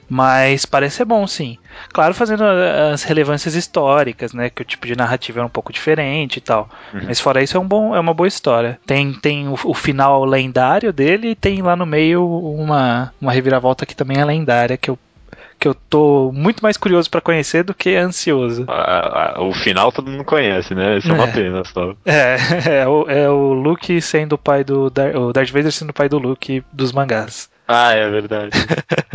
Mas parece ser bom, sim. Claro, fazendo as relevâncias históricas, né? Que o tipo de narrativa é um pouco diferente e tal. Uhum. Mas fora isso, é, um bom, é uma boa história. Tem, tem o, o, final lendário dele e tem lá no meio uma, uma reviravolta que também é lendária, que eu que eu tô muito mais curioso para conhecer do que ansioso. o final todo mundo conhece, né? Isso é, é uma pena só. É, é o, é o Luke sendo o pai do. O Darth Vader sendo o pai do Luke dos mangás. Ah, é verdade.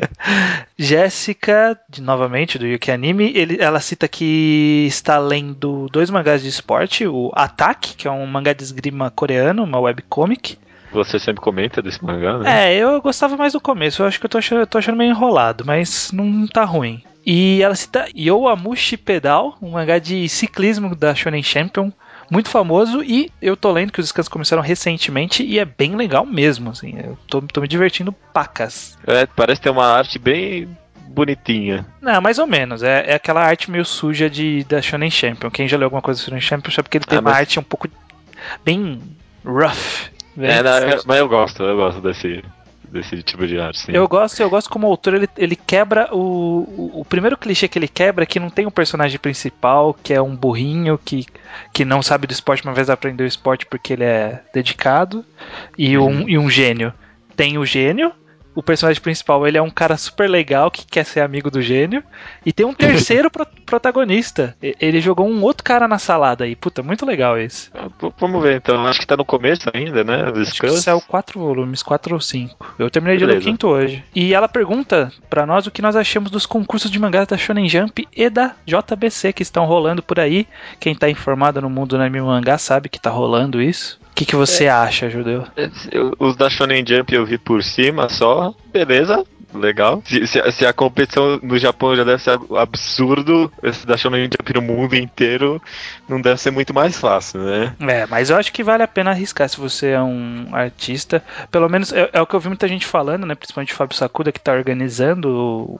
Jéssica, novamente, do Yuki Anime, ele, ela cita que está lendo dois mangás de esporte, o Attack, que é um mangá de esgrima coreano, uma webcomic, você sempre comenta desse mangá, né? É, eu gostava mais do começo. Eu acho que eu tô achando, eu tô achando meio enrolado, mas não tá ruim. E ela cita Yoamushi Pedal, um mangá de ciclismo da Shonen Champion, muito famoso e eu tô lendo que os descansos começaram recentemente e é bem legal mesmo, assim. Eu tô, tô me divertindo pacas. É, parece ter uma arte bem bonitinha. Não, mais ou menos. É, é aquela arte meio suja de, da Shonen Champion. Quem já leu alguma coisa da Shonen Champion sabe que ele tem ah, uma mas... arte um pouco bem rough. É, não, mas eu gosto, eu gosto desse, desse tipo de arte. Sim. Eu gosto, eu gosto como autor, ele, ele quebra o, o, o, primeiro clichê que ele quebra é que não tem um personagem principal, que é um burrinho que, que não sabe do esporte, mas vai aprender o esporte porque ele é dedicado, e, uhum. um, e um gênio. Tem o gênio, o personagem principal ele é um cara super legal que quer ser amigo do gênio. E tem um terceiro pro protagonista. Ele jogou um outro cara na salada aí. Puta, muito legal esse. Ah, vamos ver então. Acho que tá no começo ainda, né? Acho que saiu quatro volumes, quatro ou cinco. Eu terminei de ler o quinto hoje. E ela pergunta para nós o que nós achamos dos concursos de mangá da Shonen Jump e da JBC que estão rolando por aí. Quem tá informado no mundo do anime mangá sabe que tá rolando isso. O que, que você é, acha, Judeu? os da Shonen Jump eu vi por cima só, beleza, legal. Se, se, se, a competição no Japão já deve ser absurdo, esse da Shonen Jump no mundo inteiro não deve ser muito mais fácil, né? É, mas eu acho que vale a pena arriscar se você é um artista. Pelo menos é, é o que eu vi muita gente falando, né? Principalmente o Fábio Sakuda, que tá organizando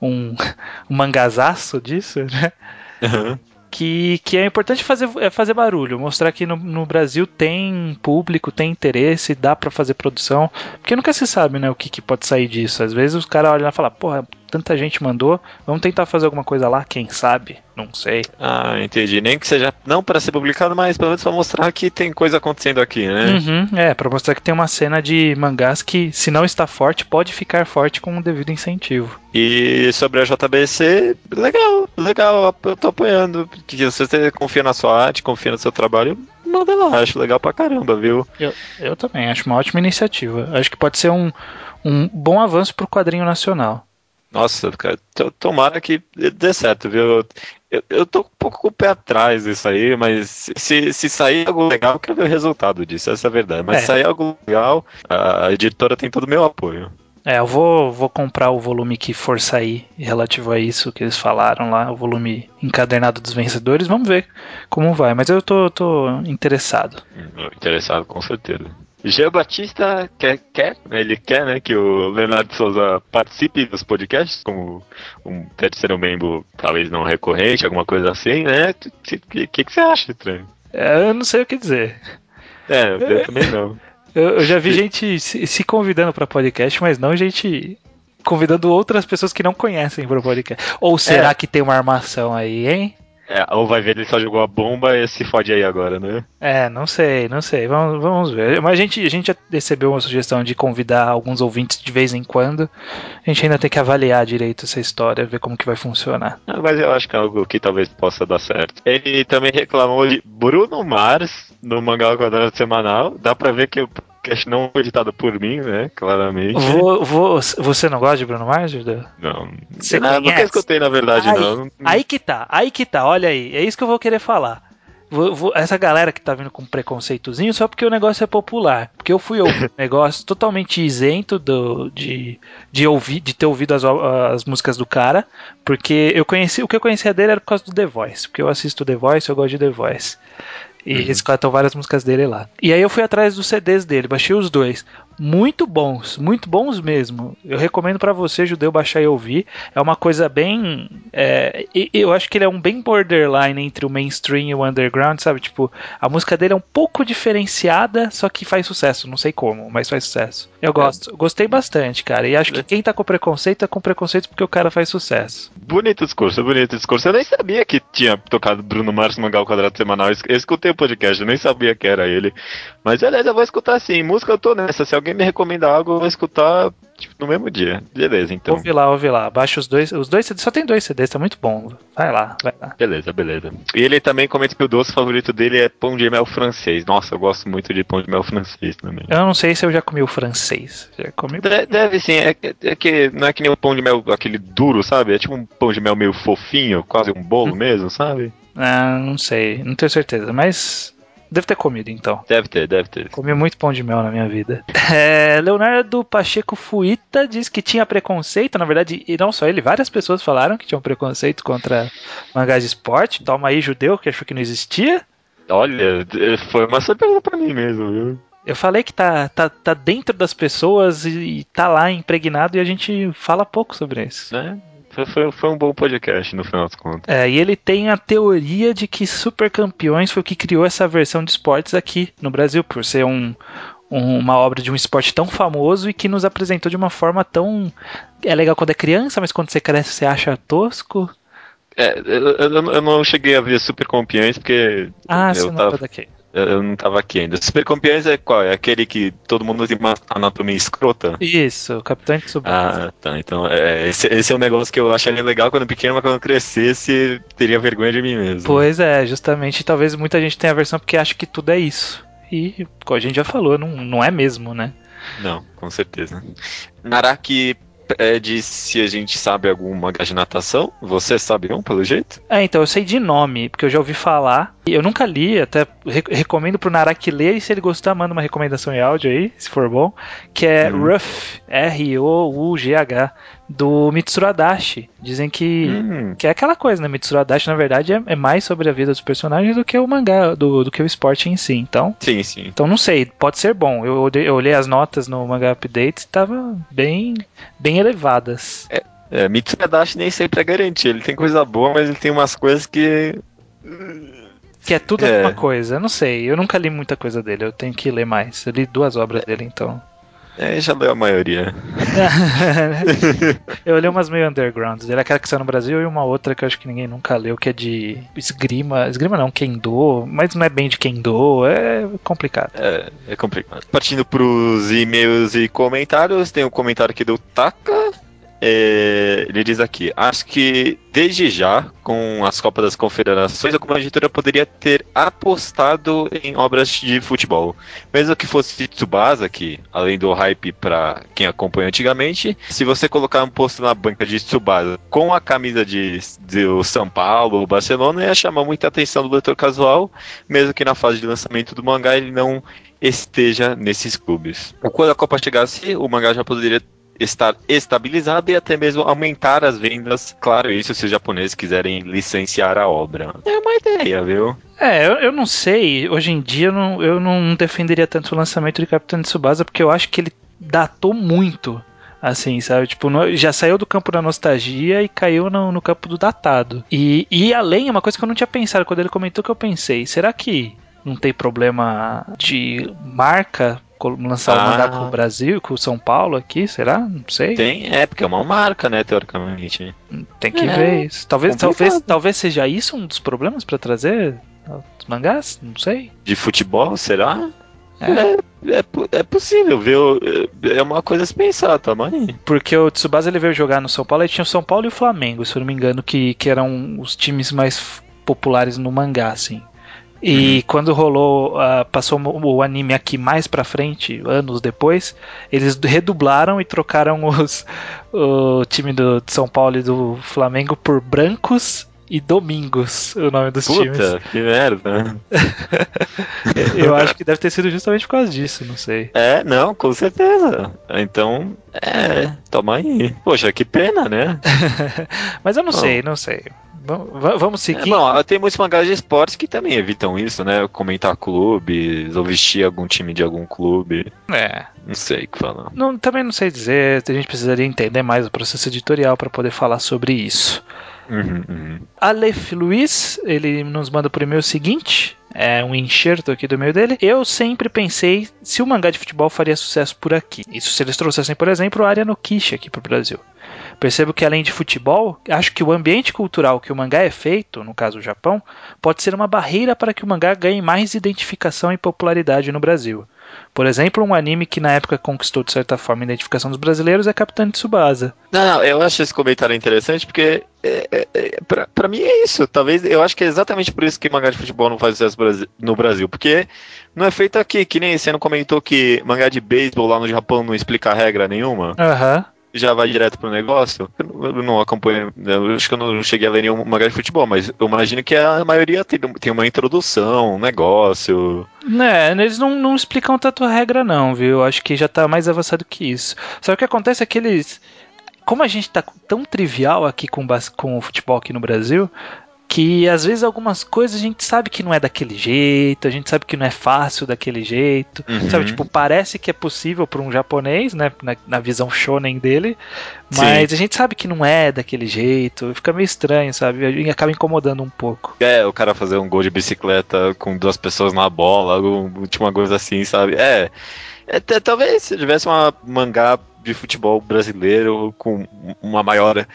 um, um mangazaço disso, né? Uhum que, que é importante fazer, é fazer barulho, mostrar que no, no Brasil tem público, tem interesse, dá para fazer produção, porque nunca se sabe, né, o que, que pode sair disso. Às vezes os caras olham e falam, porra, tanta gente mandou, vamos tentar fazer alguma coisa lá, quem sabe? Não sei. Ah, entendi. Nem que seja não para ser publicado, mas pelo menos para mostrar que tem coisa acontecendo aqui, né? Uhum, é, para mostrar que tem uma cena de mangás que, se não está forte, pode ficar forte com o um devido incentivo. E sobre a JBC, legal, legal, eu tô apoiando. Que você confia na sua arte, confia no seu trabalho, manda lá, acho legal pra caramba, viu? Eu, eu também, acho uma ótima iniciativa. Acho que pode ser um, um bom avanço pro quadrinho nacional. Nossa, cara, tomara que dê certo, viu? Eu, eu tô um pouco com o pé atrás disso aí, mas se, se sair algo legal, eu quero ver o resultado disso, essa é a verdade. Mas é. se sair algo legal, a editora tem todo o meu apoio. É, eu vou, vou comprar o volume que for sair relativo a isso que eles falaram lá, o volume encadernado dos vencedores. Vamos ver como vai, mas eu tô, tô interessado. Interessado, com certeza. Jean Batista quer, quer, ele quer, né, que o Leonardo Souza participe dos podcasts como um terceiro membro, talvez não recorrente, alguma coisa assim, né? O que, que, que, você acha, estranho? É, eu não sei o que dizer. É, eu também não. Eu, eu já vi gente se, se convidando para podcast, mas não gente convidando outras pessoas que não conhecem para o podcast. Ou será é. que tem uma armação aí, hein? É, ou vai ver ele só jogou a bomba e se fode aí agora, né? É, não sei, não sei. Vamos, vamos ver. Mas a gente, a gente já recebeu uma sugestão de convidar alguns ouvintes de vez em quando. A gente ainda tem que avaliar direito essa história, ver como que vai funcionar. Ah, mas eu acho que é algo que talvez possa dar certo. Ele também reclamou de Bruno Mars no Mangá Quadrado Semanal. Dá pra ver que o podcast não foi editado por mim, né? Claramente. Vou, vou, você não gosta de Bruno Mars, Judeu? Não. Você não, nunca escutei, na verdade, aí, não. Aí que tá, aí que tá, olha aí. É isso que eu vou querer falar. Vou, vou, essa galera que tá vindo com preconceitozinho só porque o negócio é popular. Porque eu fui um negócio totalmente isento do, de, de, ouvir, de ter ouvido as, as músicas do cara. Porque eu conheci, o que eu conhecia dele era por causa do The Voice. Porque eu assisto The Voice, eu gosto de The Voice. E uhum. eles cantam várias músicas dele lá. E aí eu fui atrás dos CDs dele, baixei os dois muito bons, muito bons mesmo. Eu recomendo para você, judeu, baixar e ouvir. É uma coisa bem. É, eu acho que ele é um bem borderline entre o mainstream e o underground, sabe? Tipo, a música dele é um pouco diferenciada, só que faz sucesso. Não sei como, mas faz sucesso. Eu gosto, é. gostei bastante, cara. E acho que quem tá com preconceito tá com preconceito porque o cara faz sucesso. Bonito discurso, bonito discurso. Eu nem sabia que tinha tocado Bruno Mars Mangal Quadrado Semanal. Eu escutei o podcast, eu nem sabia que era ele. Mas beleza, eu vou escutar sim. Música eu tô nessa. Se alguém me recomenda algo, eu vou escutar tipo, no mesmo dia. Beleza, então. Ouve lá, ouve lá. Baixa os dois. Os dois CDs, só tem dois CDs, tá muito bom. Vai lá, vai lá. Beleza, beleza. E ele também comenta que o doce favorito dele é pão de mel francês. Nossa, eu gosto muito de pão de mel francês também. Eu não sei se eu já comi o francês. Já comi? De, deve sim, é, é, que não é que nem o pão de mel aquele duro, sabe? É tipo um pão de mel meio fofinho, quase um bolo hum. mesmo, sabe? Ah, não sei, não tenho certeza, mas Deve ter comido, então. Deve ter, deve ter. Comi muito pão de mel na minha vida. É, Leonardo Pacheco Fuita diz que tinha preconceito, na verdade, e não só ele, várias pessoas falaram que tinham preconceito contra mangás de esporte. Toma aí, judeu, que achou que não existia. Olha, foi uma surpresa pra mim mesmo, viu? Eu falei que tá, tá, tá dentro das pessoas e, e tá lá impregnado e a gente fala pouco sobre isso. Né? Foi, foi um bom podcast, no final das contas. É, e ele tem a teoria de que Super Campeões foi o que criou essa versão de esportes aqui no Brasil, por ser um, um, uma obra de um esporte tão famoso e que nos apresentou de uma forma tão. É legal quando é criança, mas quando você cresce você acha tosco. É, eu, eu, eu não cheguei a ver Super Campeões porque. Ah, eu você não tava... daqui. Eu não tava aqui ainda. Super Campeões é qual? É aquele que todo mundo tem uma anatomia escrota? Isso, o Capitão de Ah, tá. Então, é, esse, esse, é um negócio que eu acharia legal quando pequeno, mas quando crescesse, teria vergonha de mim mesmo. Pois é, justamente. Talvez muita gente tenha a versão porque acha que tudo é isso. E, como a gente já falou, não, não é mesmo, né? Não, com certeza. Naraki pede se a gente sabe alguma de natação. Você sabe um, pelo jeito? É, então, eu sei de nome, porque eu já ouvi falar. Eu nunca li, até recomendo pro Naraki ler, e se ele gostar, manda uma recomendação em áudio aí, se for bom. Que é hum. Ruff, R-O-U-G-H do Mitsuru Adachi. Dizem que, hum. que é aquela coisa, né? Mitsuru Adachi, na verdade, é, é, mais sobre a vida dos personagens do que o mangá, do, do que o esporte em si. Então, sim, sim. Então não sei, pode ser bom. Eu, eu olhei as notas no mangá update e estavam bem, bem elevadas. É, é, Mitsuru Adachi nem sempre é garantia. Ele tem coisa boa, mas ele tem umas coisas que. Que é tudo é. uma coisa. Eu não sei, eu nunca li muita coisa dele, eu tenho que ler mais. Eu li duas obras dele, então. É, já leu a maioria. eu li umas meio underground. Era aquela que saiu no Brasil e uma outra que eu acho que ninguém nunca leu, que é de esgrima. Esgrima não, Kendo, mas não é bem de Kendo. É complicado. É, é complicado. Partindo pros e-mails e comentários, tem um comentário aqui do Taka. É, ele diz aqui: Acho que desde já, com as Copas das Confederações, alguma editora poderia ter apostado em obras de futebol. Mesmo que fosse Tsubasa, que além do hype para quem acompanha antigamente, se você colocar um posto na banca de Tsubasa com a camisa de, de São Paulo ou Barcelona, ia chamar muita atenção do leitor casual, mesmo que na fase de lançamento do mangá ele não esteja nesses clubes. Quando a Copa chegasse, o mangá já poderia estar estabilizado e até mesmo aumentar as vendas. Claro, isso se os japoneses quiserem licenciar a obra. É uma ideia, viu? É, eu, eu não sei. Hoje em dia eu não, eu não defenderia tanto o lançamento de Capitão Tsubasa porque eu acho que ele datou muito assim, sabe? Tipo, já saiu do campo da nostalgia e caiu no, no campo do datado. E, e além, uma coisa que eu não tinha pensado, quando ele comentou que eu pensei, será que não tem problema de marca lançar o mangá com o Brasil, com o São Paulo aqui, será? Não sei. Tem, é, porque é uma marca, né, teoricamente. Tem que É, ver isso. Talvez, complicado. talvez, talvez seja isso um dos problemas pra trazer os mangás? Não sei. De futebol, será? É. É, é, é possível, viu? É uma coisa a se pensar, tá, mãe? Porque o Tsubasa ele veio jogar no São Paulo e tinha o São Paulo e o Flamengo, se eu não me engano, que, que eram os times mais populares no mangá, assim. E quando rolou, ah, passou o anime aqui mais pra frente, anos depois, eles redublaram e trocaram os, o time do, de São Paulo e do Flamengo por Brancos e Domingos, o nome dos times. Puta, que merda. Eu acho que deve ter sido justamente por causa disso, não sei. É, não, com certeza. Então, é, toma aí. Poxa, que pena, né? Mas eu não Bom. sei, não sei. Vam- va- Vamos É, seguir. bom, tem muitos mangás de esportes que também evitam isso, né? Comentar clubes, ou vestir algum time de algum clube. É. Não sei o que falar. Não, também não sei dizer, a gente precisaria entender mais o processo editorial para poder falar sobre isso. Uhum, uhum. Aleph Luiz, ele nos manda por e-mail o seguinte, é um enxerto aqui do e-mail dele. Eu sempre pensei se o mangá de futebol faria sucesso por aqui. Isso se eles trouxessem, por exemplo, a área no Kishi aqui pro Brasil. Percebo que além de futebol, acho que o ambiente cultural que o mangá é feito, no caso o Japão, pode ser uma barreira para que o mangá ganhe mais identificação e popularidade no Brasil. Por exemplo, um anime que na época conquistou de certa forma a identificação dos brasileiros é Capitão Tsubasa. Não, não, eu acho esse comentário interessante porque é, é, é, pra, pra mim é isso. Talvez eu acho que é exatamente por isso que mangá de futebol não faz sucesso no Brasil. Porque não é feito aqui, que nem você não comentou que mangá de beisebol lá no Japão não explica regra nenhuma. Aham. Já vai direto pro negócio. Eu não- acompanho, eu acho que eu não cheguei a ler nenhum mangá de futebol, mas eu imagino que a maioria tem, tem uma introdução, um negócio. Né, eles não, não explicam tanto a regra, não, viu? Acho que já tá mais avançado que isso. Só que o que acontece é que eles. Como a gente tá tão trivial aqui com, com o futebol aqui no Brasil, que às vezes algumas coisas a gente sabe que não é daquele jeito, a gente sabe que não é fácil daquele jeito. Uhum. Sabe, tipo, parece que é possível para um japonês, né? Na, na visão shonen dele, mas a gente sabe que não é daquele jeito, fica meio estranho, sabe? E acaba incomodando um pouco. É, o cara fazer um gol de bicicleta com duas pessoas na bola, uma coisa assim, sabe? É, é, talvez se tivesse uma mangá de futebol brasileiro com uma maior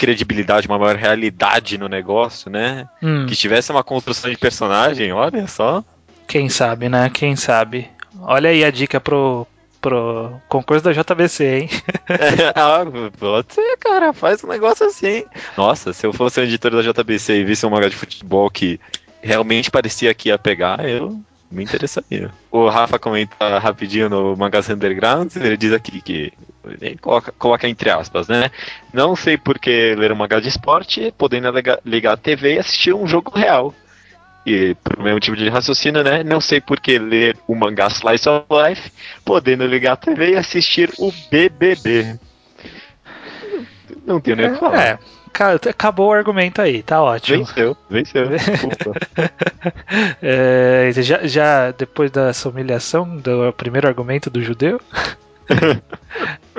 credibilidade, uma maior realidade no negócio, né? Hum, Que tivesse uma construção de personagem, olha só. quem sabe, né? Quem sabe. Olha aí a dica pro, pro concurso da JBC, hein? ah, pode ser, cara, faz um negócio assim. Nossa, se eu fosse o editor da JBC e visse um mangá de futebol que realmente parecia que ia pegar, eu me interessaria. O Rafa comenta rapidinho no Mangás Underground, ele diz aqui que ele coloca, coloca entre aspas, né? Não sei por que ler um mangá de esporte, podendo ligar, ligar a TV e assistir um jogo real. E pro mesmo tipo de raciocínio, né? Não sei por que ler o mangá Slice of Life, podendo ligar a TV e assistir o BBB. Não tenho nem o que falar. É, ca- acabou o argumento aí, tá ótimo. Venceu, venceu. É, já, já depois dessa humilhação do primeiro argumento do judeu.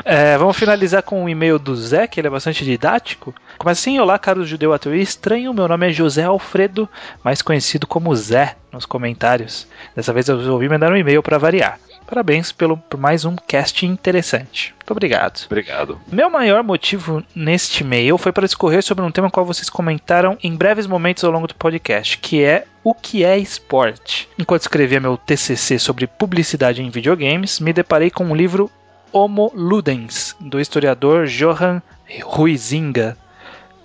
É, vamos finalizar com um e-mail do Zé, que ele é bastante didático. Começa assim: Olá, caro judeu ateu estranho. Meu nome é José Alfredo, mais conhecido como Zé nos comentários. Dessa vez eu resolvi mandar um e-mail para variar. Parabéns pelo, por mais um cast interessante. Muito obrigado. Obrigado. Meu maior motivo neste e-mail foi para discorrer sobre um tema qual vocês comentaram em breves momentos ao longo do podcast, que é o que é esporte. Enquanto escrevia meu TCC sobre publicidade em videogames, me deparei com um livro Homo Ludens, do historiador Johann Huizinga.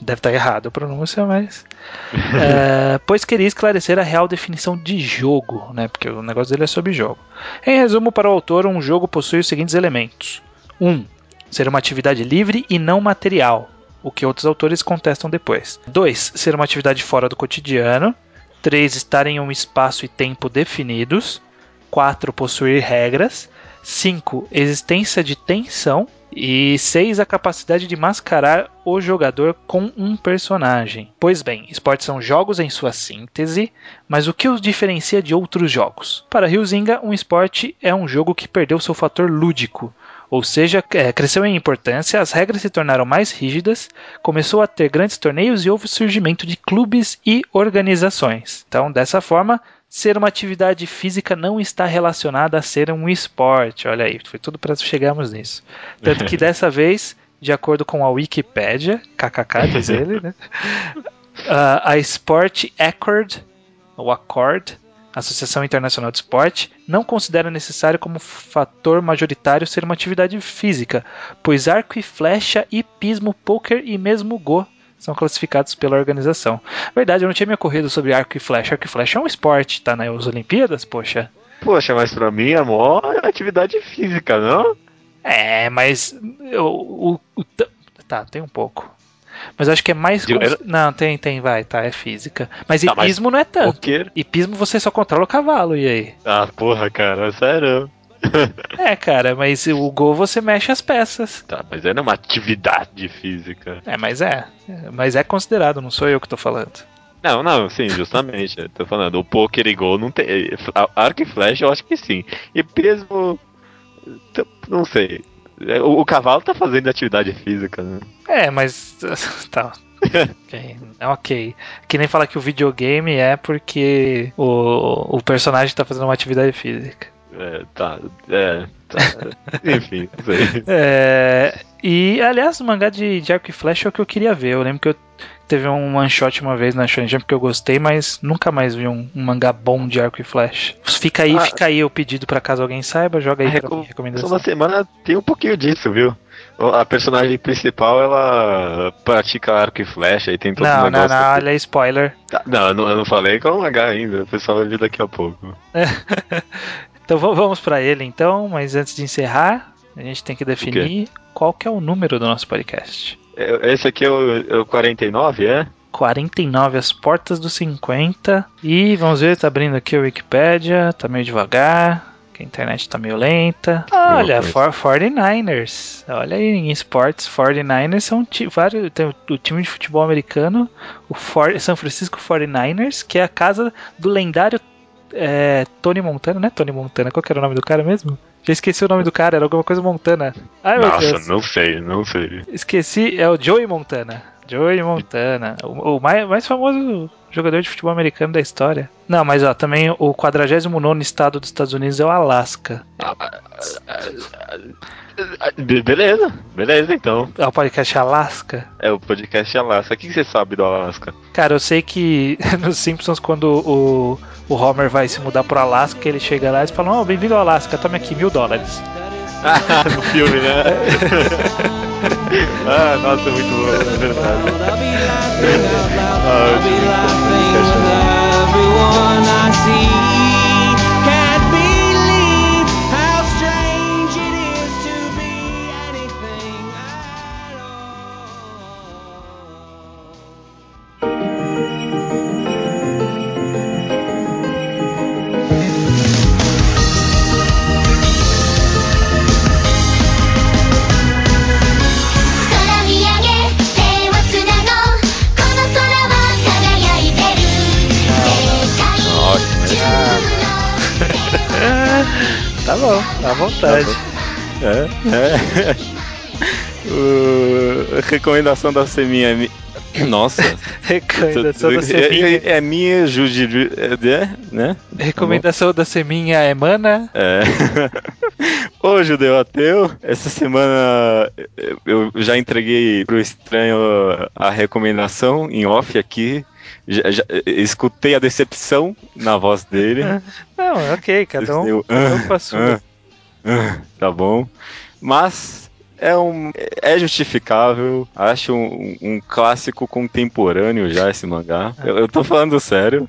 Deve estar errado a pronúncia, mas. É, pois queria esclarecer a real definição de jogo, né? Porque o negócio dele é sobre jogo. Em resumo, para o autor, um jogo possui os seguintes elementos: 1. Um, ser uma atividade livre e não material, o que outros autores contestam depois. 2. Ser uma atividade fora do cotidiano. 3. Estar em um espaço e tempo definidos. 4. Possuir regras. 5. Existência de tensão. E 6. A capacidade de mascarar o jogador com um personagem. Pois bem, esportes são jogos em sua síntese, mas o que os diferencia de outros jogos? Para Ryuzinga, um esporte é um jogo que perdeu seu fator lúdico, ou seja, é, cresceu em importância, as regras se tornaram mais rígidas, começou a ter grandes torneios e houve o surgimento de clubes e organizações. Então, dessa forma, ser uma atividade física não está relacionada a ser um esporte. Olha aí, foi tudo para chegarmos nisso. Tanto que dessa vez, de acordo com a Wikipédia, kkk diz ele, né? Uh, a Sport Accord, ou Accord, Associação Internacional de Esporte, não considera necessário como fator majoritário ser uma atividade física, pois arco e flecha, hipismo, poker e mesmo go são classificados pela organização. Verdade, eu não tinha me ocorrido sobre arco e flecha. Arco e flecha é um esporte, tá nas Olimpíadas, poxa. Poxa, mas pra mim é maior atividade física, não? É, mas o, o, o tá, tem um pouco. Mas acho que é mais. Cons... Não, tem, tem, vai, tá, é física. Mas tá, hipismo mas não é tanto. Hipismo você só controla o cavalo, e aí? Ah, porra, cara, sério. é, cara, mas o gol você mexe as peças. Tá, mas é uma atividade física. É, mas é. Mas é considerado, não sou eu que tô falando. Não, não, sim, justamente. tô falando, o poker e gol não tem. Arco e flecha eu acho que sim. E mesmo. Não sei. O, o cavalo tá fazendo atividade física, né? É, mas. Tá. okay. É ok. Que nem falar que o videogame é porque o, o personagem tá fazendo uma atividade física. É, tá. É, tá. Enfim, sei. É, e, aliás, o mangá de, de arco e flecha é o que eu queria ver. Eu lembro que eu teve um one shot uma vez na Shonen Jump que eu gostei, mas nunca mais vi um, um mangá bom de arco e flecha. Fica aí, ah, fica aí o pedido para caso alguém saiba, joga aí a pra mim, recomendação. Toda semana tem um pouquinho disso, viu? A personagem principal, ela pratica arco e flecha e tem todo não, um negócio... Não, não, olha aí, spoiler. Tá, não, eu não, eu não falei que é um mangá ainda, o pessoal vai ver daqui a pouco. Então vamos para ele então, mas antes de encerrar, a gente tem que definir qual que é o número do nosso podcast. É, esse aqui é o, é o 49, é? 49, as portas do 50. E vamos ver, tá abrindo aqui o Wikipedia, tá meio devagar. Que a internet tá meio lenta. Olha, for, 49ers. Olha aí, em esportes, 49ers são vários. Tem o, time de futebol americano, o For, São Francisco 49ers, que é a casa do lendário é, Tony Montana, né? Tony Montana, qual que era o nome do cara mesmo? Já esqueci o nome do cara, era alguma coisa Montana. Ai, Nossa, não sei, não sei. Esqueci, é o Joey Montana. Joey Montana. O, o mais, mais famoso jogador de futebol americano da história. Não, mas ó, também o 49 estado dos Estados Unidos é o Alasca. Beleza, beleza então. É o podcast Alasca? É o podcast Alasca. O que você sabe do Alasca? Cara, eu sei que nos Simpsons, quando o, o Homer vai se mudar pro Alasca, ele chega lá e fala: Ó, oh, bem-vindo ao Alasca, tome aqui mil dólares. Ah, no filme, né? ah, nossa, muito bom, é verdade. Ah, Tá bom, à vontade. É, é. Uh, recomendação da Seminha. Nossa. Recomendação da Seminha. É, é minha, Juji, é, né? Recomendação da Seminha é Mana. É. Ô, judeu ateu, essa semana eu já entreguei pro estranho a recomendação em off aqui. Já, já, escutei a decepção na voz dele. Não, ok, cada um, cada um com a sua. tá bom. Mas é, um, é justificável. Acho um, um clássico contemporâneo já esse mangá. Eu, eu tô falando sério.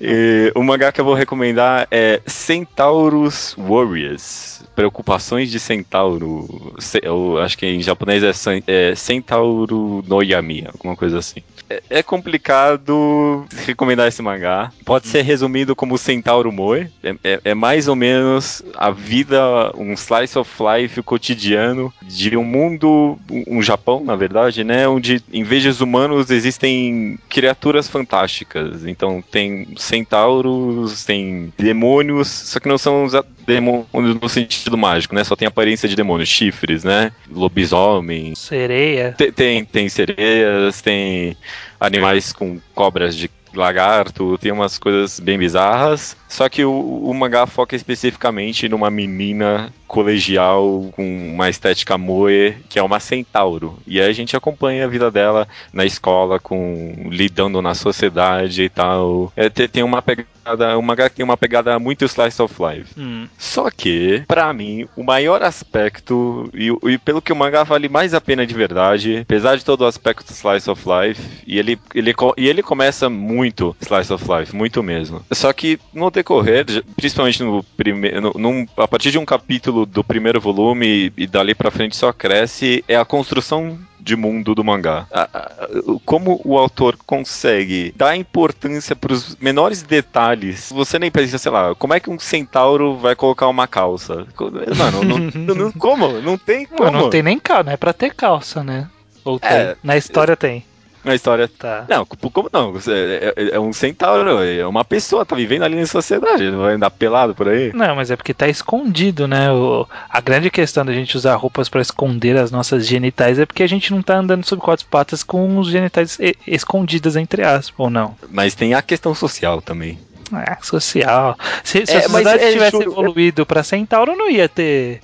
E o mangá que eu vou recomendar é Centaurus Warriors. Preocupações de Centauro. Eu acho que em japonês é, é Centauro no Yami, alguma coisa assim. É, é complicado recomendar esse mangá. Pode ser resumido como Centauro Moe. É, é, é, mais ou menos a vida, um slice of life cotidiano de um mundo, um Japão, na verdade, né? Onde em vez de humanos existem criaturas fantásticas. Então tem centauros, tem demônios, só que não são demônios no sentido mágico, né? Só tem aparência de demônios, chifres, né? Lobisomem. Sereia. Tem, tem, tem sereias, tem animais com cobras de lagarto, tem umas coisas bem bizarras. Só que o, o mangá foca especificamente numa menina colegial com uma estética moe, que é uma centauro. E aí a gente acompanha a vida dela na escola, com lidando na sociedade e tal. É, tem uma pegada, o mangá tem uma pegada muito slice of life. Hum. Só que, para mim, o maior aspecto e, e, pelo que o mangá vale mais a pena de verdade, apesar de todo o aspecto slice of life, e ele, ele, e ele começa muito slice of life, muito mesmo. Só que no decorrer, principalmente no primeiro, a partir de um capítulo do primeiro volume e dali para frente só cresce, é a construção de mundo do mangá. Como o autor consegue dar importância para os menores detalhes. Você nem pensa, sei lá, como é que um centauro vai colocar uma calça? Mano, não, não, como? Não tem como. Não, não tem nem calça, não é pra ter calça, né? Ou tem. É, Na história tem. Na história. Tá. Não, como não? É, é, é, um centauro, é uma pessoa, tá vivendo ali na sociedade, não vai andar pelado por aí. Não, mas é porque tá escondido, né? O, a grande questão da gente usar roupas para esconder as nossas genitais é porque a gente não tá andando sobre quatro patas com os genitais escondidas, entre aspas, ou não? Mas tem a questão social também. É, social. Se, se é, a sociedade é, tivesse evoluído para centauro, não ia ter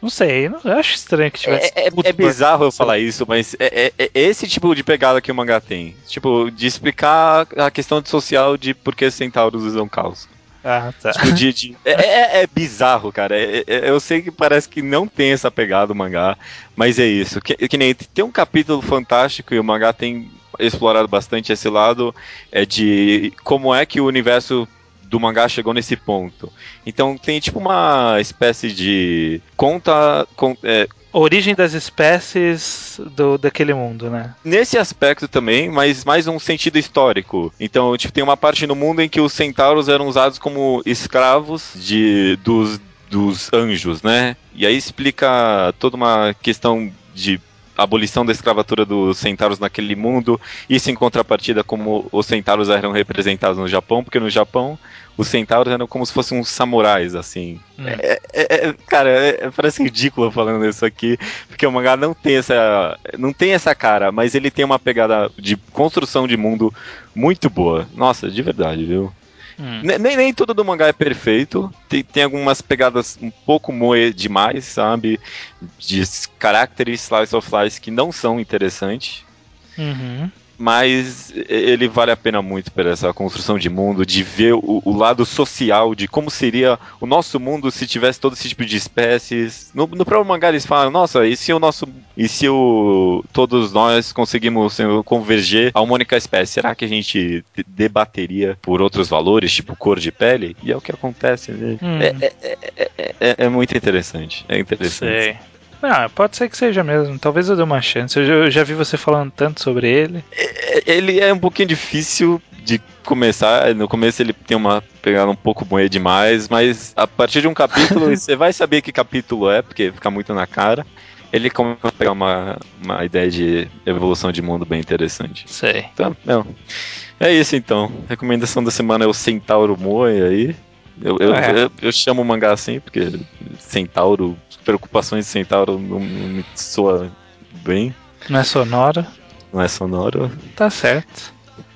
não sei, eu acho estranho que tivesse. É, é, é bizarro eu falar isso, mas é, é, é, esse tipo de pegada que o mangá tem. Tipo, de explicar a questão social de por que centauros usam calça. Ah, tá. Tipo, de, de, é, é, é, bizarro, cara. eu sei que parece que não tem essa pegada o mangá, mas é isso. Que, que nem tem um capítulo fantástico e o mangá tem explorado bastante esse lado é de como é que o universo do mangá chegou nesse ponto. Então tem tipo uma espécie de conta. Con, é, Origem das espécies do, daquele mundo, né? Nesse aspecto também, mas mais um sentido histórico. Então, tipo, tem uma parte no mundo em que os centauros eram usados como escravos de, dos, dos anjos, né? E aí explica toda uma questão de abolição da escravatura dos centauros naquele mundo, isso em contrapartida como os centauros eram representados no Japão, porque no Japão os centauros eram como se fossem uns samurais, assim. Hum. É, é, é, cara, é, parece ridículo falando isso aqui, porque o mangá não tem essa. não tem essa cara, mas ele tem uma pegada de construção de mundo muito boa. Nossa, de verdade, viu? Hum. Nem, nem tudo do mangá é perfeito. Tem, tem algumas pegadas um pouco moe demais, sabe? De caracteres slice of life que não são interessantes. Uhum mas ele vale a pena muito por essa construção de mundo, de ver o, o, lado social, de como seria o nosso mundo se tivesse todo esse tipo de espécies. No, no próprio mangá eles falam, nossa, e se o nosso. E se o, todos nós conseguimos converger a uma única espécie? Será que a gente debateria por outros valores, tipo cor de pele? E é o que acontece, né? Hum. É, é, é, é, muito interessante. É interessante. Sei. Ah, pode ser que seja mesmo. Talvez eu dê uma chance. Eu já, eu já, vi você falando tanto sobre ele. É, ele é um pouquinho difícil de começar. No começo ele tem uma pegada um pouco boa demais, mas a partir de um capítulo você vai saber que capítulo é, porque fica muito na cara. Ele começa a pegar uma, uma ideia de evolução de mundo bem interessante. Sei. Então, não. É isso então. Recomendação da semana é o Centauro Moe aí. Eu, eu, é. eu, eu, chamo o mangá assim, porque Centauro, preocupações de Centauro não, não me soa bem. Não é sonoro? Não é sonoro. Tá certo.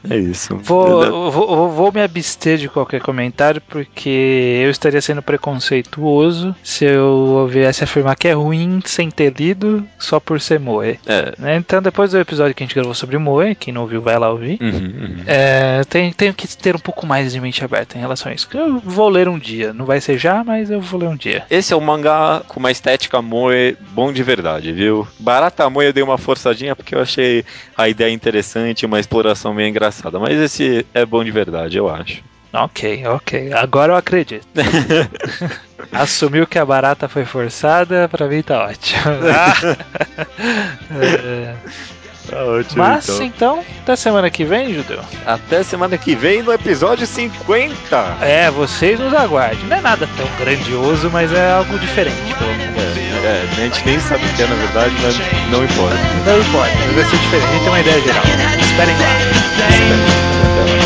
É isso. Vou, vou, vou, me abster de qualquer comentário porque eu estaria sendo preconceituoso se eu viesse afirmar que é ruim sem ter lido só por ser Moe. É. Né? Então, depois do episódio que a gente gravou sobre Moe, quem não ouviu vai lá ouvir, uhum, uhum. É, tenho, tenho que ter um pouco mais de mente aberta em relação a isso. Eu vou ler um dia. Não vai ser já, mas eu vou ler um dia. Esse é um mangá com uma estética Moe bom de verdade, viu? Barata Moe eu dei uma forçadinha porque eu achei a ideia interessante, uma exploração meio engraçada engraçada, mas esse é bom de verdade, eu acho. Ok, ok. Agora eu acredito. Assumiu que a barata foi forçada, pra mim tá ótimo. é... Tá ótimo, Mas então. então, até semana que vem, Judeu. Até semana que vem no episódio 50. É, vocês nos aguardem. Não é nada tão grandioso, mas é algo diferente, pelo menos. É, é, a gente nem sabe o que é na verdade, mas não importa. Não importa, mas vai ser diferente. A gente tem uma ideia geral. Esperem lá. Esperem. Até lá.